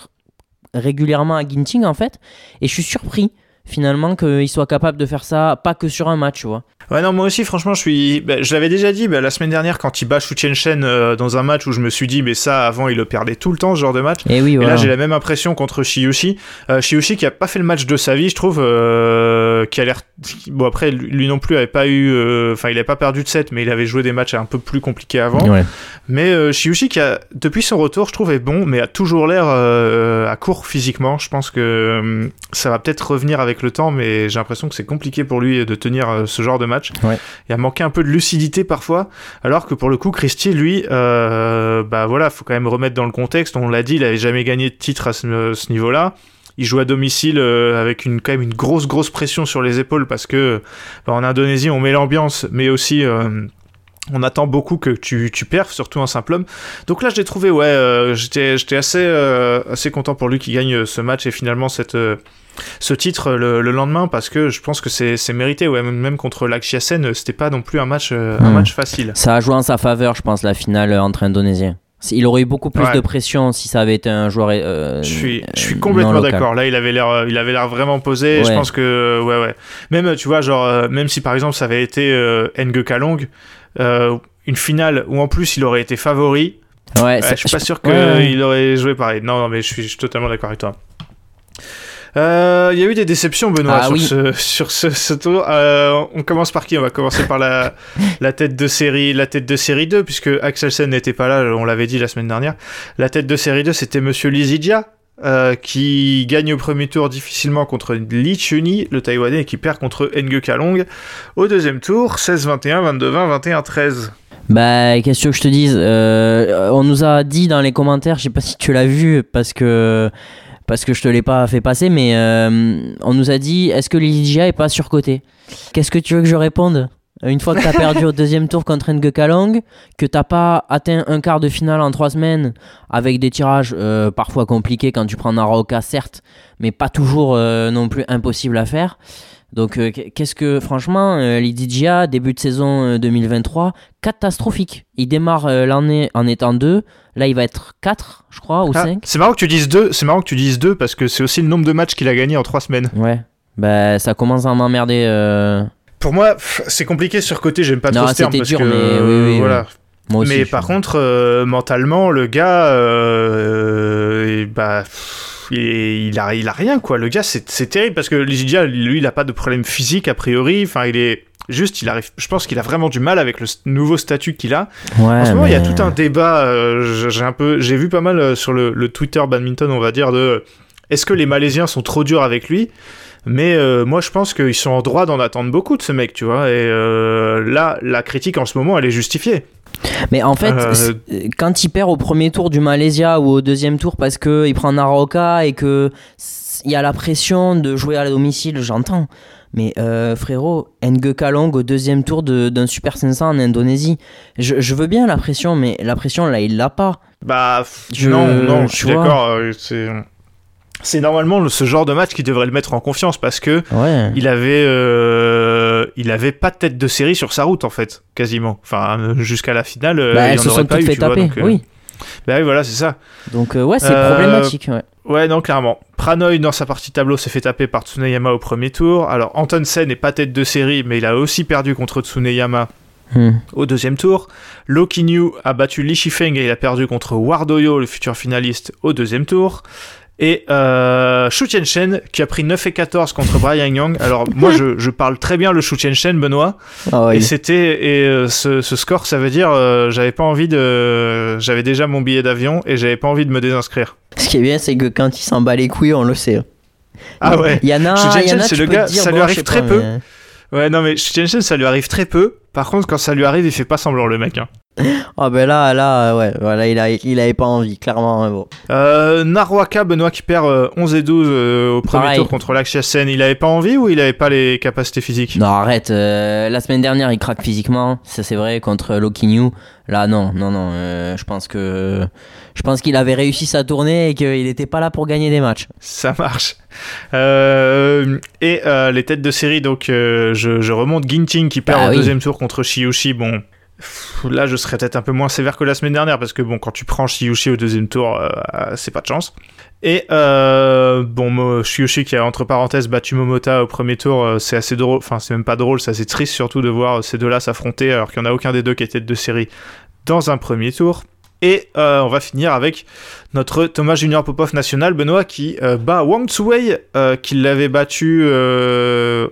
régulièrement à Ginting en fait. Et je suis surpris finalement qu'il soit capable de faire ça, pas que sur un match, tu vois. Ouais, non, moi aussi, franchement, je suis. bah, je l'avais déjà dit bah, la semaine dernière quand il bat Shu Shen euh, dans un match où je me suis dit, mais ça, avant, il le perdait tout le temps, ce genre de match. Et oui, Et voilà. là, j'ai la même impression contre Shiushi. Euh, Shiushi qui a pas fait le match de sa vie, je trouve, euh, qui a l'air. Bon, après, lui non plus avait pas eu. euh, Enfin, il avait pas perdu de 7, mais il avait joué des matchs un peu plus compliqués avant. Ouais. Mais euh, Shiushi, qui a, depuis son retour, je trouve, est bon, mais a toujours l'air euh, à court physiquement. Je pense que euh, ça va peut-être revenir avec le temps, mais j'ai l'impression que c'est compliqué pour lui de tenir euh, ce genre de match. Ouais. Il a manqué un peu de lucidité parfois, alors que pour le coup, Christie, lui, euh, bah voilà, faut quand même remettre dans le contexte. On l'a dit, il avait jamais gagné de titre à ce, ce niveau-là. Il joue à domicile euh, avec une, quand même une grosse, grosse pression sur les épaules parce que bah, en Indonésie, on met l'ambiance, mais aussi euh, on attend beaucoup que tu, tu perfs, surtout en simple homme. Donc là, je l'ai trouvé, ouais, euh, j'étais j'étais assez, euh, assez content pour lui qui gagne euh, ce match et finalement cette, euh, ce titre le, le lendemain parce que je pense que c'est c'est mérité, ouais, même, contre l'Axiasen, c'était pas non plus un match, un Hmm. match facile. Ça a joué en sa faveur, je pense, la finale entre Indonésiens. Il aurait eu beaucoup plus Ouais. de pression si ça avait été un joueur. euh, Je suis, je suis complètement d'accord. Là, il avait l'air, il avait l'air vraiment posé. Je pense que, ouais, ouais. Même, tu vois, genre, même si par exemple ça avait été euh, Kalong, une finale où en plus il aurait été favori, Ouais, Ouais, c'est- je suis pas sûr qu'il ouais, aurait joué pareil. Non, non, mais je suis, je suis totalement d'accord avec toi. Euh, Il y a eu des déceptions, Benoît, Ah sur, oui. ce, sur ce, ce tour. Euh, on commence par qui? On va commencer par la, [laughs] la tête de série, la tête de série 2, puisque Axelsen n'était pas là, on l'avait dit la semaine dernière. La tête de série 2, c'était Monsieur Lizidia, euh, qui gagne au premier tour difficilement contre Lee Chuni, le Taïwanais, et qui perd contre Nge Kalong. Au deuxième tour, 16-21, 22-20, 21-13. Bah, qu'est-ce que je te dise Euh, On nous a dit dans les commentaires, je sais pas si tu l'as vu parce que parce que je te l'ai pas fait passer, mais euh, on nous a dit est-ce que Lydia est pas surcoté Qu'est-ce que tu veux que je réponde? Une fois que t'as [laughs] perdu au deuxième tour contre Nge Kalong, que t'as pas atteint un quart de finale en trois semaines avec des tirages euh, parfois compliqués quand tu prends Naroka, certes, mais pas toujours euh, non plus impossible à faire. Donc, euh, qu'est-ce que, franchement, euh, Lydia, début de saison euh, 2023, catastrophique. Il démarre euh, l'année en étant 2. Là, il va être 4, je crois, ou Ah, 5. c'est marrant que tu dises deux. C'est marrant que tu dises deux parce que c'est aussi le nombre de matchs qu'il a gagné en trois semaines. Ouais. Bah, ça commence à m'emmerder. Pour moi, c'est compliqué sur côté. J'aime pas Non, trop ce terme parce dur, que mais oui, voilà. Moi aussi. mais par contre, euh, mentalement, le gars, euh, et bah, il, a, il a rien quoi. Le gars, c'est terrible parce que Lydia, lui, il a pas de problème physique a priori. Enfin, il est juste, il arrive. Je pense qu'il a vraiment du mal avec le nouveau statut qu'il a. Ouais, En ce moment, il y a tout un débat. euh, j'ai un peu, j'ai vu pas mal sur le, le Twitter badminton, on va dire, de est-ce que les Malaisiens sont trop durs avec lui? Mais euh, moi, je pense qu'ils sont en droit d'en attendre beaucoup de ce mec, tu vois. Et euh, là, la critique en ce moment, elle est justifiée. Mais en fait, Euh, quand il perd au premier tour du Malaysia ou au deuxième tour parce qu'il prend Naroka et que il y a la pression de jouer à domicile, j'entends. Mais euh, frérot, Nge Kalong au deuxième tour de- d'un Super 500 en Indonésie. Je, je veux bien la pression, mais la pression là, il l'a pas. Bah, Je- non, non, je suis d'accord. C'est, normalement le- ce genre de match qui devrait le mettre en confiance parce que Ouais. il avait, euh, il avait pas de tête de série sur sa route en fait, quasiment. Enfin, jusqu'à la finale, euh, Bah, il elles en se sont pas toutes eu, fait vois, taper. donc, euh, Oui. Bah oui, voilà, c'est ça. Donc euh, ouais, c'est Euh, problématique. Ouais. Ouais, non, clairement. Pranoy, dans sa partie tableau, s'est fait taper par Tsuneyama au premier tour. Alors, Antonsen n'est pas tête de série, mais il a aussi perdu contre Tsuneyama Hmm. au deuxième tour. Lokinyu a battu Li Shifeng et il a perdu contre Wardoyo, le futur finaliste, au deuxième tour. Et euh, Shu Tianchen qui a pris 9 et 14 contre Brian Yang. Alors [laughs] moi je, je parle très bien le Shu Tianchen Benoît et oui. c'était et euh, ce, ce score ça veut dire euh, j'avais pas envie de j'avais déjà mon billet d'avion et j'avais pas envie de me désinscrire. Ce qui est bien, c'est que quand il s'en bat les couilles, on le sait. Ah ouais. Il y en a, c'est le gars, dire, ça lui arrive très pas, peu. mais- Ouais non mais Shu Tianchen ça lui arrive très peu. Par contre quand ça lui arrive il fait pas semblant le mec. hein. Ah ben là, là, ouais, voilà, il, a, il avait pas envie, clairement. hein, bon. Euh, Narwaka, Benoît qui perd euh, 11 et 12 euh, au premier Pareil. tour contre l'Axiasen. Il avait pas envie ou il avait pas les capacités physiques? Non, arrête. euh, la semaine dernière, il craque physiquement. Ça, c'est vrai, contre Loki New. Là, non, non, non. euh, je pense que je pense qu'il avait réussi sa tournée et qu'il n'était pas là pour gagner des matchs. Ça marche. Euh, et euh, les têtes de série, donc euh, je, je remonte Ginting qui perd Bah au oui. deuxième tour contre Shiyushi. Bon, là je serais peut-être un peu moins sévère que la semaine dernière parce que bon, quand tu prends Shiyushi au deuxième tour, euh, c'est pas de chance. Et euh, bon, Shiyushi qui a entre parenthèses battu Momota au premier tour, euh, c'est assez drôle. Enfin, c'est même pas drôle, c'est assez triste surtout de voir ces deux-là s'affronter alors qu'il n'y en a aucun des deux qui tête de série dans un premier tour. Et euh, on va finir avec notre Thomas Junior Popov national, Benoît, qui euh, bat Wang Tzuwei, euh, qui l'avait battu. Euh,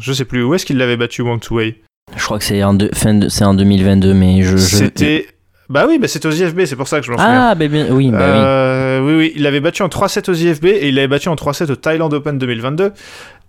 je sais plus, où est-ce qu'il l'avait battu, Wang Tzuwei Je crois que c'est en, deux- fin de, c'est en 2022, mais je. je- C'était. Bah oui, bah c'était aux IFB, c'est pour ça que je m'en souviens. Ah, bien, oui, bah oui. Euh, oui. oui, il l'avait battu en 3-7 aux IFB et il l'avait battu en 3-7 au Thailand Open 2022.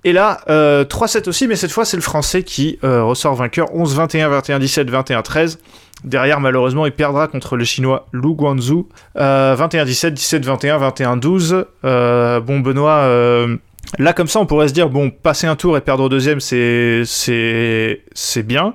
Et là, euh, 3-7 aussi, mais cette fois, c'est le Français qui euh, ressort vainqueur 11-21, 21-17, 21-13. Derrière, malheureusement, il perdra contre le Chinois Lu Guanzhou. Euh, 21-17, 17-21, 21-12. Euh, bon, Benoît, euh, là, comme ça, on pourrait se dire, bon, passer un tour et perdre au deuxième, c'est, c'est, c'est bien.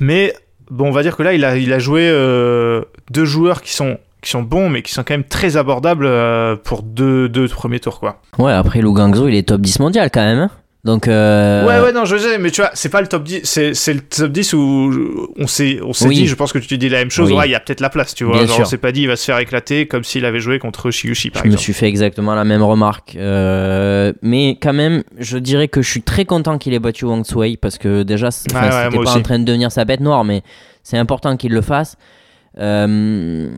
Mais, bon, on va dire que là, il a, il a joué euh, deux joueurs qui sont, qui sont bons, mais qui sont quand même très abordables euh, pour deux, deux premiers tours, quoi. Ouais, après Lou Gangzo, il est top 10 mondial quand même. hein. Donc. euh, Ouais, ouais, non, je sais, mais tu vois, c'est pas le top 10, c'est, le top 10 où on s'est, on s'est Oui. dit, je pense que tu t'es dit la même chose, Oui. ouais, il y a peut-être la place, tu vois. Bien Genre, sûr. on s'est pas dit, il va se faire éclater comme s'il avait joué contre Shiyushi, par Je me suis fait exactement la même remarque. Euh, mais quand même, je dirais que je suis très content qu'il ait battu Wang Tzuwei parce que déjà, ouais, c'était pas aussi. en train de devenir sa bête noire, mais c'est important qu'il le fasse. Euh,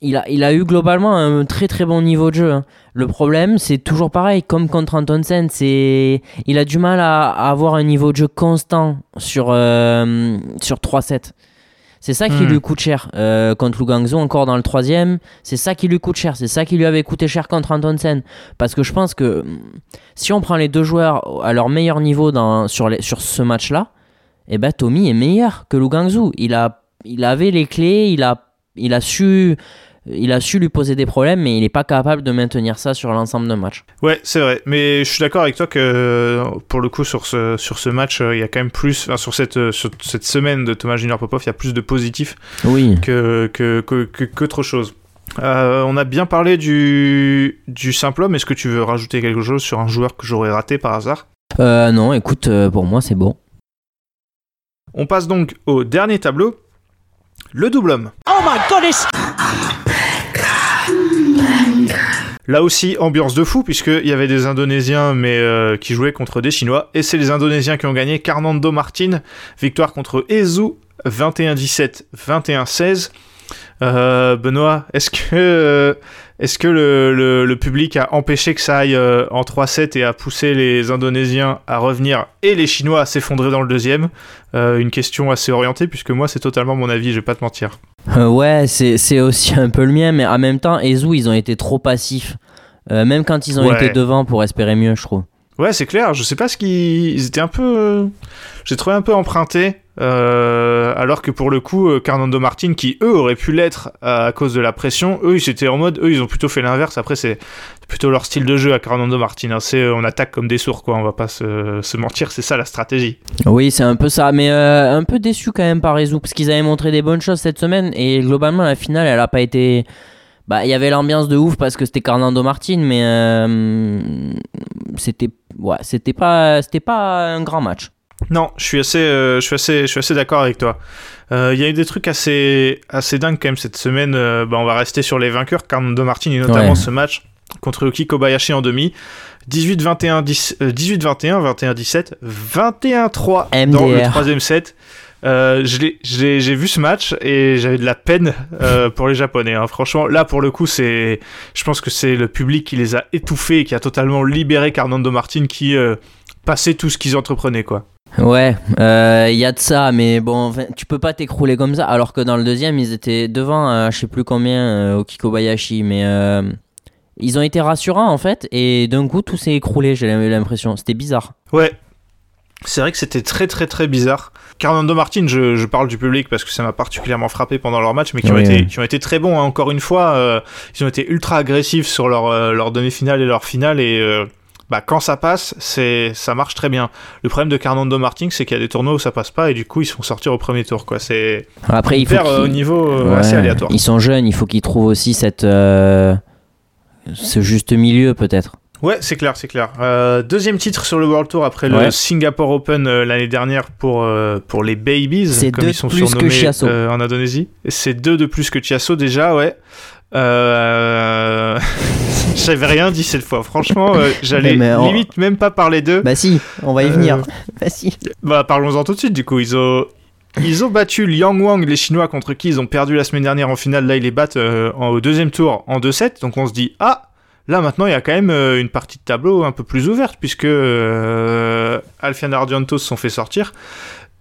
il, a, il a eu globalement un très très bon niveau de jeu. hein. Le problème, c'est toujours pareil, comme contre Antonsen, c'est il a du mal à, à avoir un niveau de jeu constant sur, euh, sur 3-7. C'est ça qui Hmm. lui coûte cher. Euh, contre Lu Guangzhou, encore dans le troisième, c'est ça qui lui coûte cher. C'est ça qui lui avait coûté cher contre Antonsen. Parce que je pense que hum, si on prend les deux joueurs à leur meilleur niveau dans, sur, les, sur ce match-là, eh ben Tommy est meilleur que Lu Guangzhou. Il, a, il avait les clés, il a, il, a su, il a su lui poser des problèmes, mais il n'est pas capable de maintenir ça sur l'ensemble d'un match. Ouais, c'est vrai. Mais je suis d'accord avec toi que pour le coup sur ce sur ce match, euh, il y a quand même plus, enfin, sur cette euh, sur cette semaine de Thomas Junior Popov, il y a plus de positifs Oui. que que que- que- qu'autre chose. Euh, on a bien parlé du du simple homme. Est-ce que tu veux rajouter quelque chose sur un joueur que j'aurais raté par hasard? Euh, non, écoute, pour moi, c'est bon. On passe donc au dernier tableau, le double homme. Oh my goodness! Là aussi, ambiance de fou, puisqu'il y avait des Indonésiens mais euh, qui jouaient contre des Chinois. Et c'est les Indonésiens qui ont gagné. Carnando Martin, victoire contre Ezu, 21-17, 21-16. Euh, Benoît, est-ce que, euh, est-ce que le, le- le public a empêché que ça aille euh, en 3-7 et a poussé les Indonésiens à revenir et les Chinois à s'effondrer dans le deuxième? Euh, Une question assez orientée, puisque moi, c'est totalement mon avis, je vais pas te mentir. Euh, ouais, c'est aussi un peu le mien, mais en même temps, Ezu, ils ont été trop passifs. Même quand ils ont Ouais. été devant pour espérer mieux, je trouve. Ouais, c'est clair. Je sais pas ce qu'ils ils étaient un peu. euh, J'ai trouvé un peu emprunté. euh, alors que pour le coup, euh, Carnando Martin, qui eux auraient pu l'être à, cause de la pression, eux ils étaient en mode, eux ils ont plutôt fait l'inverse. Après, c'est plutôt leur style de jeu à Carnando Martin. hein. C'est on attaque comme des sourds, quoi. On va pas se, se mentir, c'est ça la stratégie. Oui, c'est un peu ça, mais un peu déçu quand même par Ezu, parce qu'ils avaient montré des bonnes choses cette semaine, et globalement, la finale, elle a pas été. Bah, il y avait l'ambiance de ouf parce que c'était Carnando Martin, mais euh, c'était ouais, c'était pas c'était pas un grand match. Non, je suis assez, euh, je suis assez, je suis assez d'accord avec toi. Euh, Il y a eu des trucs assez, assez dingues quand même cette semaine. Euh, bah, on va rester sur les vainqueurs, Carnando Martin et notamment Ouais. ce match contre Yuki Kobayashi en demi. 18-21, 10 euh, 18-21, 21-17, 21-3 dans le troisième set. Euh, J'ai vu ce match et j'avais de la peine euh, pour les Japonais. hein. Franchement, là pour le coup, c'est, je pense que c'est le public qui les a étouffés et qui a totalement libéré Carnando Martin qui euh, passait tout ce qu'ils entreprenaient quoi. Ouais, il y a de ça, mais bon, tu peux pas t'écrouler comme ça. Alors que dans le deuxième, ils étaient devant, euh, je sais plus combien, euh, au Kikobayashi, mais euh, ils ont été rassurants en fait, et d'un coup, tout s'est écroulé, j'ai l'impression. C'était bizarre. Ouais. C'est vrai que c'était très très très bizarre. Fernando Martin, je, je parle du public parce que ça m'a particulièrement frappé pendant leur match, mais qui, ont, été, oui. qui ont été très bons. hein. Encore une fois, euh, ils ont été ultra agressifs sur leur, euh, leur demi-finale et leur finale. Et euh, bah, quand ça passe, c'est ça marche très bien. Le problème de Fernando Martin, c'est qu'il y a des tournois où ça passe pas et du coup, ils se font sortir au premier tour. quoi. C'est Après, il faut euh, au niveau euh, Ouais, assez aléatoire. Ils sont jeunes, il faut qu'ils trouvent aussi cette, euh, ce juste milieu peut-être. Ouais, c'est clair, c'est clair. Euh, deuxième titre sur le World Tour après le. Singapore Open euh, l'année dernière pour, euh, pour les Babies, C'est comme deux ils sont de plus que surnommés Chiasso. euh, en Indonésie. C'est deux de plus que Chiasso déjà, ouais. Euh... [laughs] J'avais rien dit cette fois. Franchement, euh, j'allais on- limite même pas parler d'eux. Bah si, on va y Euh, venir. [laughs] Bah si. Bah, parlons-en tout de suite, du coup. Ils ont, ils ont battu Liang Wang, les Chinois, contre qui ils ont perdu la semaine dernière en finale. Là, ils les battent euh, en- au deuxième tour en 2-7. Donc, on se dit, ah, là, maintenant, il y a quand même euh, une partie de tableau un peu plus ouverte, puisque euh, Alfian Ardianto se sont fait sortir.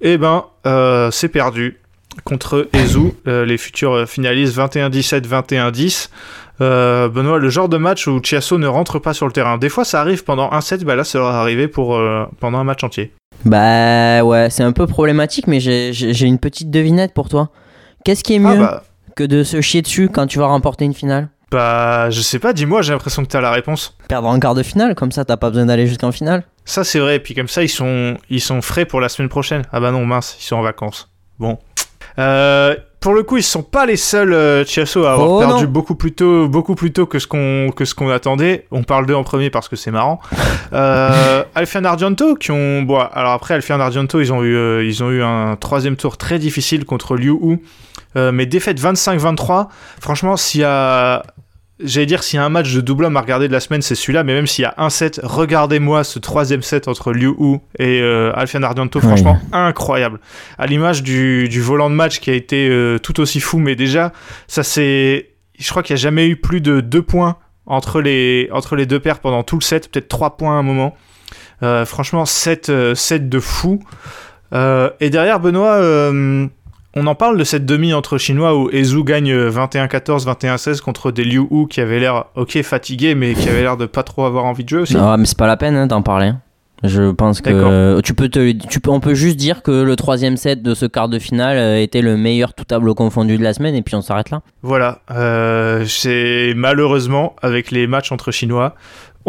Eh ben, euh, c'est perdu contre Ezu, euh, les futurs finalistes 21-17, 21-10. Euh, Benoît, le genre de match où Chiasso ne rentre pas sur le terrain. Des fois, ça arrive pendant un set, bah là, ça leur est arrivé pour, euh, pendant un match entier. Bah ouais, c'est un peu problématique, mais j'ai- une petite devinette pour toi. Qu'est-ce qui est mieux Ah bah, que de se chier dessus quand tu vas remporter une finale? Bah, je sais pas, dis-moi, j'ai l'impression que t'as la réponse. Perdre en quart de finale, comme ça t'as pas besoin d'aller jusqu'en finale. Ça, c'est vrai, et puis comme ça, ils sont, ils sont frais pour la semaine prochaine. Ah bah non, mince, ils sont en vacances. Bon. Euh, pour le coup, ils sont pas les seuls, euh, Chiasso, à avoir Oh perdu non. beaucoup plus tôt, beaucoup plus tôt que ce qu'on que ce qu'on attendait. On parle d'eux en premier parce que c'est marrant. [laughs] Euh, Alfian Argento, qui ont... Bon, alors après, Alfian Argento, ils ont eu, euh, ils ont eu un troisième tour très difficile contre Liu Hu. Euh, mais défaite 25-23. Franchement, s'il y a... J'allais dire, s'il y a un match de double homme à regarder de la semaine, c'est celui-là. Mais même s'il y a un set, regardez-moi ce troisième set entre Liu Hu et euh, Alfian Ardianto. Ouais. Franchement, incroyable. À l'image du, du volant de match qui a été euh, tout aussi fou. Mais déjà, ça c'est... Je crois qu'il n'y a jamais eu plus de deux points entre les, entre les deux paires pendant tout le set. Peut-être trois points à un moment. Euh, franchement, set, set de fou. Euh, et derrière, Benoît... euh, on en parle de cette demi entre Chinois où Ezu gagne euh, 21-14, 21-16 contre des Liu Hu qui avaient l'air, ok, fatigués, mais qui avaient l'air de pas trop avoir envie de jouer aussi. Non, mais c'est pas la peine hein, d'en parler. Je pense que tu peux te, tu peux, on peut juste dire que le troisième set de ce quart de finale euh, était le meilleur tout tableau confondu de la semaine et puis on s'arrête là. Voilà, euh, c'est malheureusement avec les matchs entre Chinois,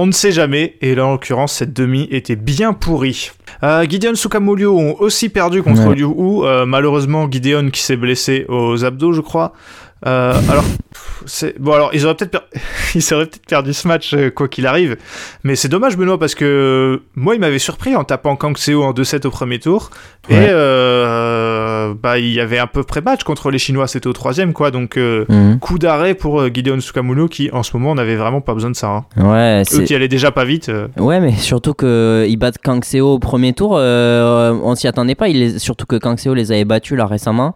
on ne sait jamais, et là en l'occurrence cette demi était bien pourrie. Euh, Gideon Sukamulio ont aussi perdu contre Ouais. Liu Hu, Euh, malheureusement Gideon qui s'est blessé aux abdos je crois. Euh, alors, c'est bon alors ils auraient peut-être per- [laughs] ils auraient peut-être perdu ce match euh, quoi qu'il arrive, mais c'est dommage Benoît parce que moi il m'avait surpris en tapant Kang Seo en 2-7 au premier tour et. Euh, bah il y avait un peu près match contre les Chinois c'était au troisième quoi donc euh, Mhm. coup d'arrêt pour euh, Gideon Sukamuno qui en ce moment n'avait vraiment pas besoin de ça. hein. Ouais, Eux c'est. qui allaient déjà pas vite. euh, Ouais, mais surtout que ils battent Kang Seo au premier tour, euh, on s'y attendait pas. Il les- Surtout que Kang Seo les avait battus là récemment.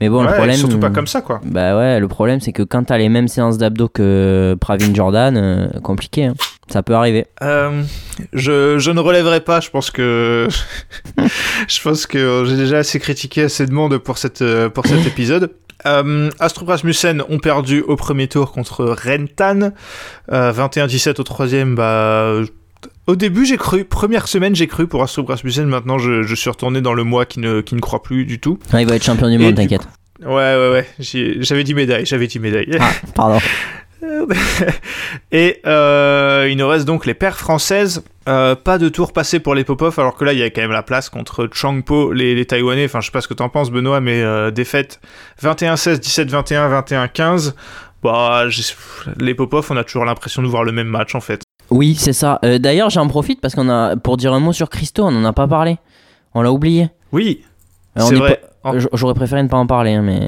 Mais bon, le problème. surtout pas comme ça quoi. Bah ouais, le problème c'est que quand t'as les mêmes séances d'abdos que Pravin Jordan, euh, compliqué. hein. Ça peut arriver. Euh, je, je ne relèverai pas, je pense que [laughs] je pense que j'ai déjà assez critiqué assez de monde pour cette euh, pour cet épisode. Euh, Astrup Rasmussen ont perdu au premier tour contre Rentan, Euh, 21-17 au troisième. Bah, au début j'ai cru, première semaine j'ai cru pour Astrup Rasmussen. Maintenant je, je suis retourné dans le moi qui ne qui ne croit plus du tout. Ouais, il va être champion du monde, t'inquiète. Ouais ouais ouais, j'avais dit médaille, j'avais dit médaille. Ah, pardon. [laughs] Et euh, il nous reste donc les paires françaises. Euh, pas de tour passé pour les Popov, alors que là il y a quand même la place contre Changpo, les, les Taïwanais. Enfin, je sais pas ce que t'en penses, Benoît, mais euh, défaite 21-16, 17-21, 21-15. Bah, les Popov, on a toujours l'impression de voir le même match en fait. Oui, c'est ça. Euh, D'ailleurs, j'en profite parce qu'on a pour dire un mot sur Christo, on en a pas parlé. On l'a oublié. Oui, Euh, c'est vrai. En- J- J'aurais préféré ne pas en parler, hein, mais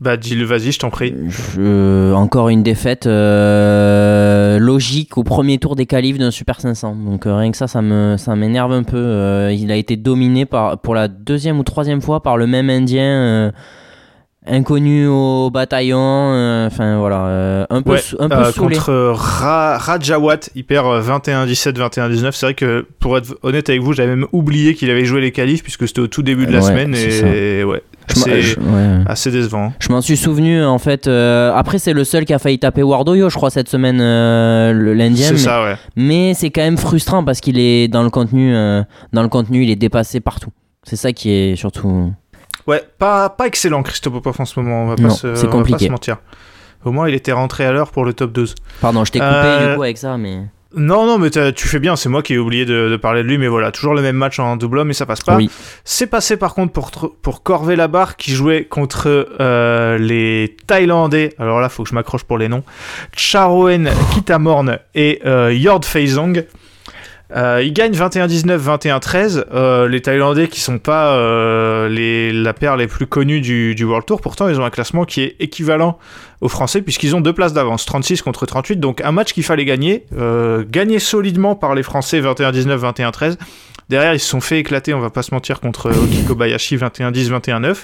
Bah, dis-le, vas-y, je t'en prie. je- encore une défaite euh, logique au premier tour des qualifs d'un Super 500. Donc euh, rien que ça, ça me ça m'énerve un peu. Euh, il a été dominé par pour la deuxième ou troisième fois par le même Indien. Inconnu au bataillon, euh, enfin voilà, euh, un peu, Ouais, un peu euh, saoulé. contre Ra- Rajawat, il perd euh, 21-17, 21-19. C'est vrai que pour être honnête avec vous, j'avais même oublié qu'il avait joué les qualifs puisque c'était au tout début de la Ouais, semaine c'est et ouais, m'en- assez, je- ouais. assez décevant. Je m'en suis souvenu en fait. euh, après, c'est le seul qui a failli taper Wardoyo, je crois, cette semaine, euh, l'Indien. C'est ouais. Mais c'est quand même frustrant parce qu'il est dans le contenu, euh, dans le contenu, il est dépassé partout. C'est ça qui est surtout. Ouais, pas, pas excellent Christophe Popov en ce moment, on va pas, Non, se, va pas compliqué. se mentir. Au moins, il était rentré à l'heure pour le top 12. Pardon, je t'ai coupé Euh, du coup avec ça, mais. Non, non, mais tu fais bien, c'est moi qui ai oublié de, de parler de lui, mais voilà, toujours le même match en double homme et ça passe pas. Oui. C'est passé par contre pour, pour Corvé Labarre qui jouait contre euh, les Thaïlandais. Alors là, faut que je m'accroche pour les noms. Charoen Kitamorn et euh, Yord Feizong. Euh, ils gagnent 21-19, 21-13. Euh, les Thaïlandais qui sont pas euh, la paire les plus connue du, World Tour, pourtant ils ont un classement qui est équivalent aux Français puisqu'ils ont deux places d'avance, 36 contre 38. Donc un match qu'il fallait gagner, gagné solidement par les Français 21-19, 21-13. Derrière, ils se sont fait éclater, on va pas se mentir, contre Oki Kobayashi 21-10, 21-9.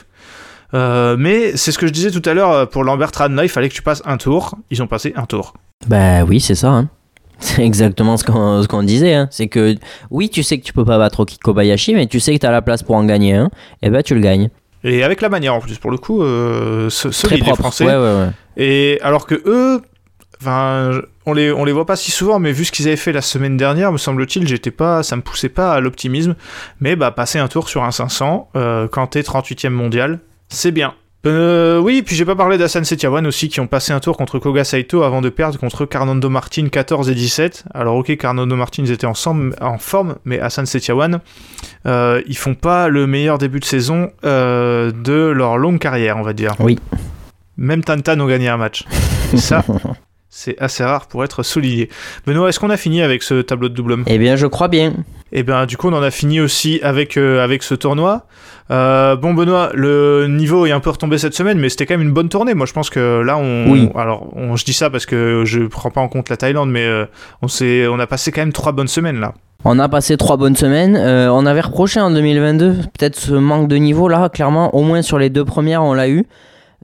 Euh, mais c'est ce que je disais tout à l'heure pour Lambert Radna, il fallait que tu passes un tour. Ils ont passé un tour. Bah oui, c'est ça. hein. C'est exactement ce qu'on ce qu'on disait. hein. C'est que oui, tu sais que tu peux pas battre Kobayashi, mais tu sais que tu as la place pour en gagner un, et ben tu le gagnes. Et avec la manière en plus, pour le coup, euh, Très solide les propre. Français. Ouais, ouais, ouais. Et alors que eux, enfin, on les, on les voit pas si souvent, mais vu ce qu'ils avaient fait la semaine dernière, me semble-t-il, j'étais pas, ça me poussait pas à l'optimisme. Mais bah, passer un tour sur un 500, euh, quand t'es 38e mondial, c'est bien. Euh, oui, puis j'ai pas parlé d'Asan Setiawan aussi, qui ont passé un tour contre Koga Saito avant de perdre contre Carnando Martin 14 et 17. Alors ok, Carnando Martin ils étaient ensemble, en forme, mais Hassan Setiawan, euh, ils font pas le meilleur début de saison euh, de leur longue carrière, on va dire. Oui. Même Tantan ont gagné un match. Et [laughs] ça, c'est assez rare pour être souligné. Benoît, est-ce qu'on a fini avec ce tableau de double homme? Eh bien, je crois bien. Eh bien, du coup, on en a fini aussi avec, euh, avec ce tournoi. Euh, bon, Benoît, le niveau est un peu retombé cette semaine, mais c'était quand même une bonne tournée. Moi, je pense que là, on. Oui. Alors, on, je dis ça parce que je prends pas en compte la Thaïlande, mais euh, on, s'est- on a passé quand même trois bonnes semaines là. On a passé trois bonnes semaines. Euh, on avait reproché en 2022 peut-être ce manque de niveau là, clairement. Au moins sur les deux premières, on l'a eu.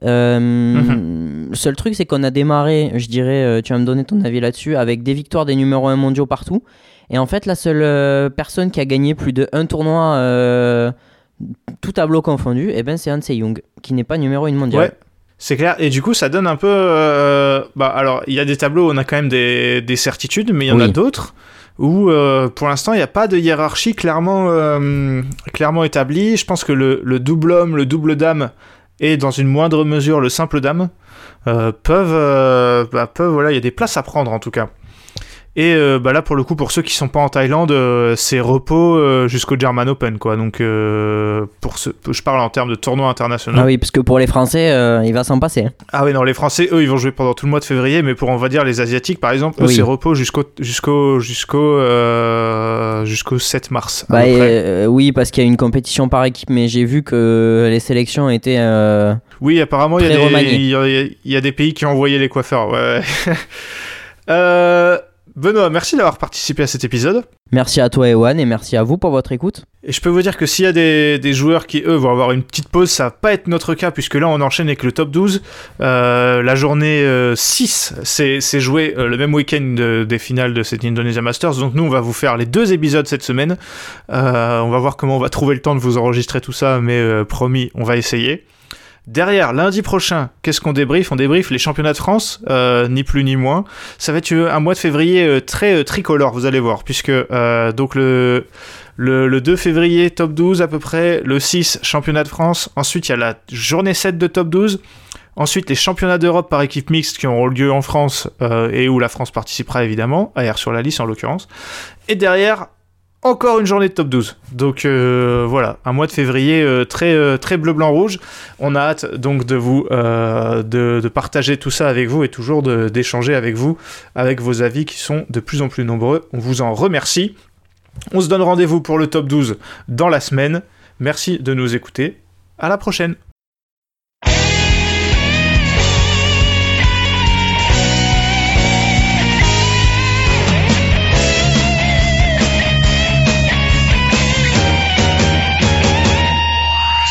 Euh, Mhm. Le seul truc, c'est qu'on a démarré, je dirais, tu vas me donner ton avis là-dessus, avec des victoires des numéros 1 mondiaux partout. Et en fait, la seule euh, personne qui a gagné plus de un tournoi, euh, tout tableau confondu, eh ben, c'est Han Se-young, qui n'est pas numéro 1 mondial. Ouais. C'est clair, et du coup ça donne un peu... euh, bah alors il y a des tableaux où on a quand même des, des certitudes, mais il y en a d'autres où euh, pour l'instant il n'y a pas de hiérarchie clairement, euh, clairement établie. Je pense que le, le double homme, le double dame et dans une moindre mesure le simple dame euh, peuvent... euh, bah, peuvent voilà, il y a des places à prendre en tout cas. Et euh, bah là pour le coup pour ceux qui sont pas en Thaïlande euh, c'est repos euh, jusqu'au German Open quoi donc pour ce, je parle en termes de tournois internationaux Ah oui, parce que pour les Français, il va s'en passer. hein. ah oui, non, les Français, eux, ils vont jouer pendant tout le mois de février, mais pour, on va dire, les Asiatiques, par exemple, eux, Oui. c'est repos jusqu'au jusqu'au jusqu'au jusqu'au 7 mars. Bah, et, oui, parce qu'il y a une compétition par équipe, mais j'ai vu que les sélections étaient. Oui, apparemment, il y, a des- remanié. il y a- il y a des pays qui ont envoyé les coiffeurs. Ouais. [laughs] Euh, Benoît, merci d'avoir participé à cet épisode. Merci à toi, Ewan, et merci à vous pour votre écoute. Et je peux vous dire que s'il y a des, des joueurs qui, eux, vont avoir une petite pause, ça va pas être notre cas, puisque là, on enchaîne avec le top 12. Euh, la journée euh, 6, c'est c'est joué euh, le même week-end de- des finales de cette Indonesia Masters. Donc nous, on va vous faire les deux épisodes cette semaine. Euh, on va voir comment on va trouver le temps de vous enregistrer tout ça, mais euh, promis, on va essayer. Derrière, lundi prochain, qu'est-ce qu'on débrief On débrief les championnats de France, euh, ni plus ni moins. Ça va être euh, un mois de février euh, très tricolore, vous allez voir, puisque donc le, le, le 2 février, top 12 à peu près, le 6, championnat de France. Ensuite, il y a la journée 7 de top 12. Ensuite, les championnats d'Europe par équipe mixte qui auront lieu en France euh, et où la France participera évidemment, AR sur la liste en l'occurrence. Et derrière, encore une journée de top 12. Donc euh, voilà, un mois de février euh, très, euh, très bleu, blanc, rouge. On a hâte donc de vous de, partager tout ça avec vous et toujours d'échanger avec vous, avec vos avis qui sont de plus en plus nombreux. On vous en remercie. On se donne rendez-vous pour le top 12 dans la semaine. Merci de nous écouter. À la prochaine.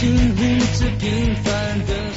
经历着平凡的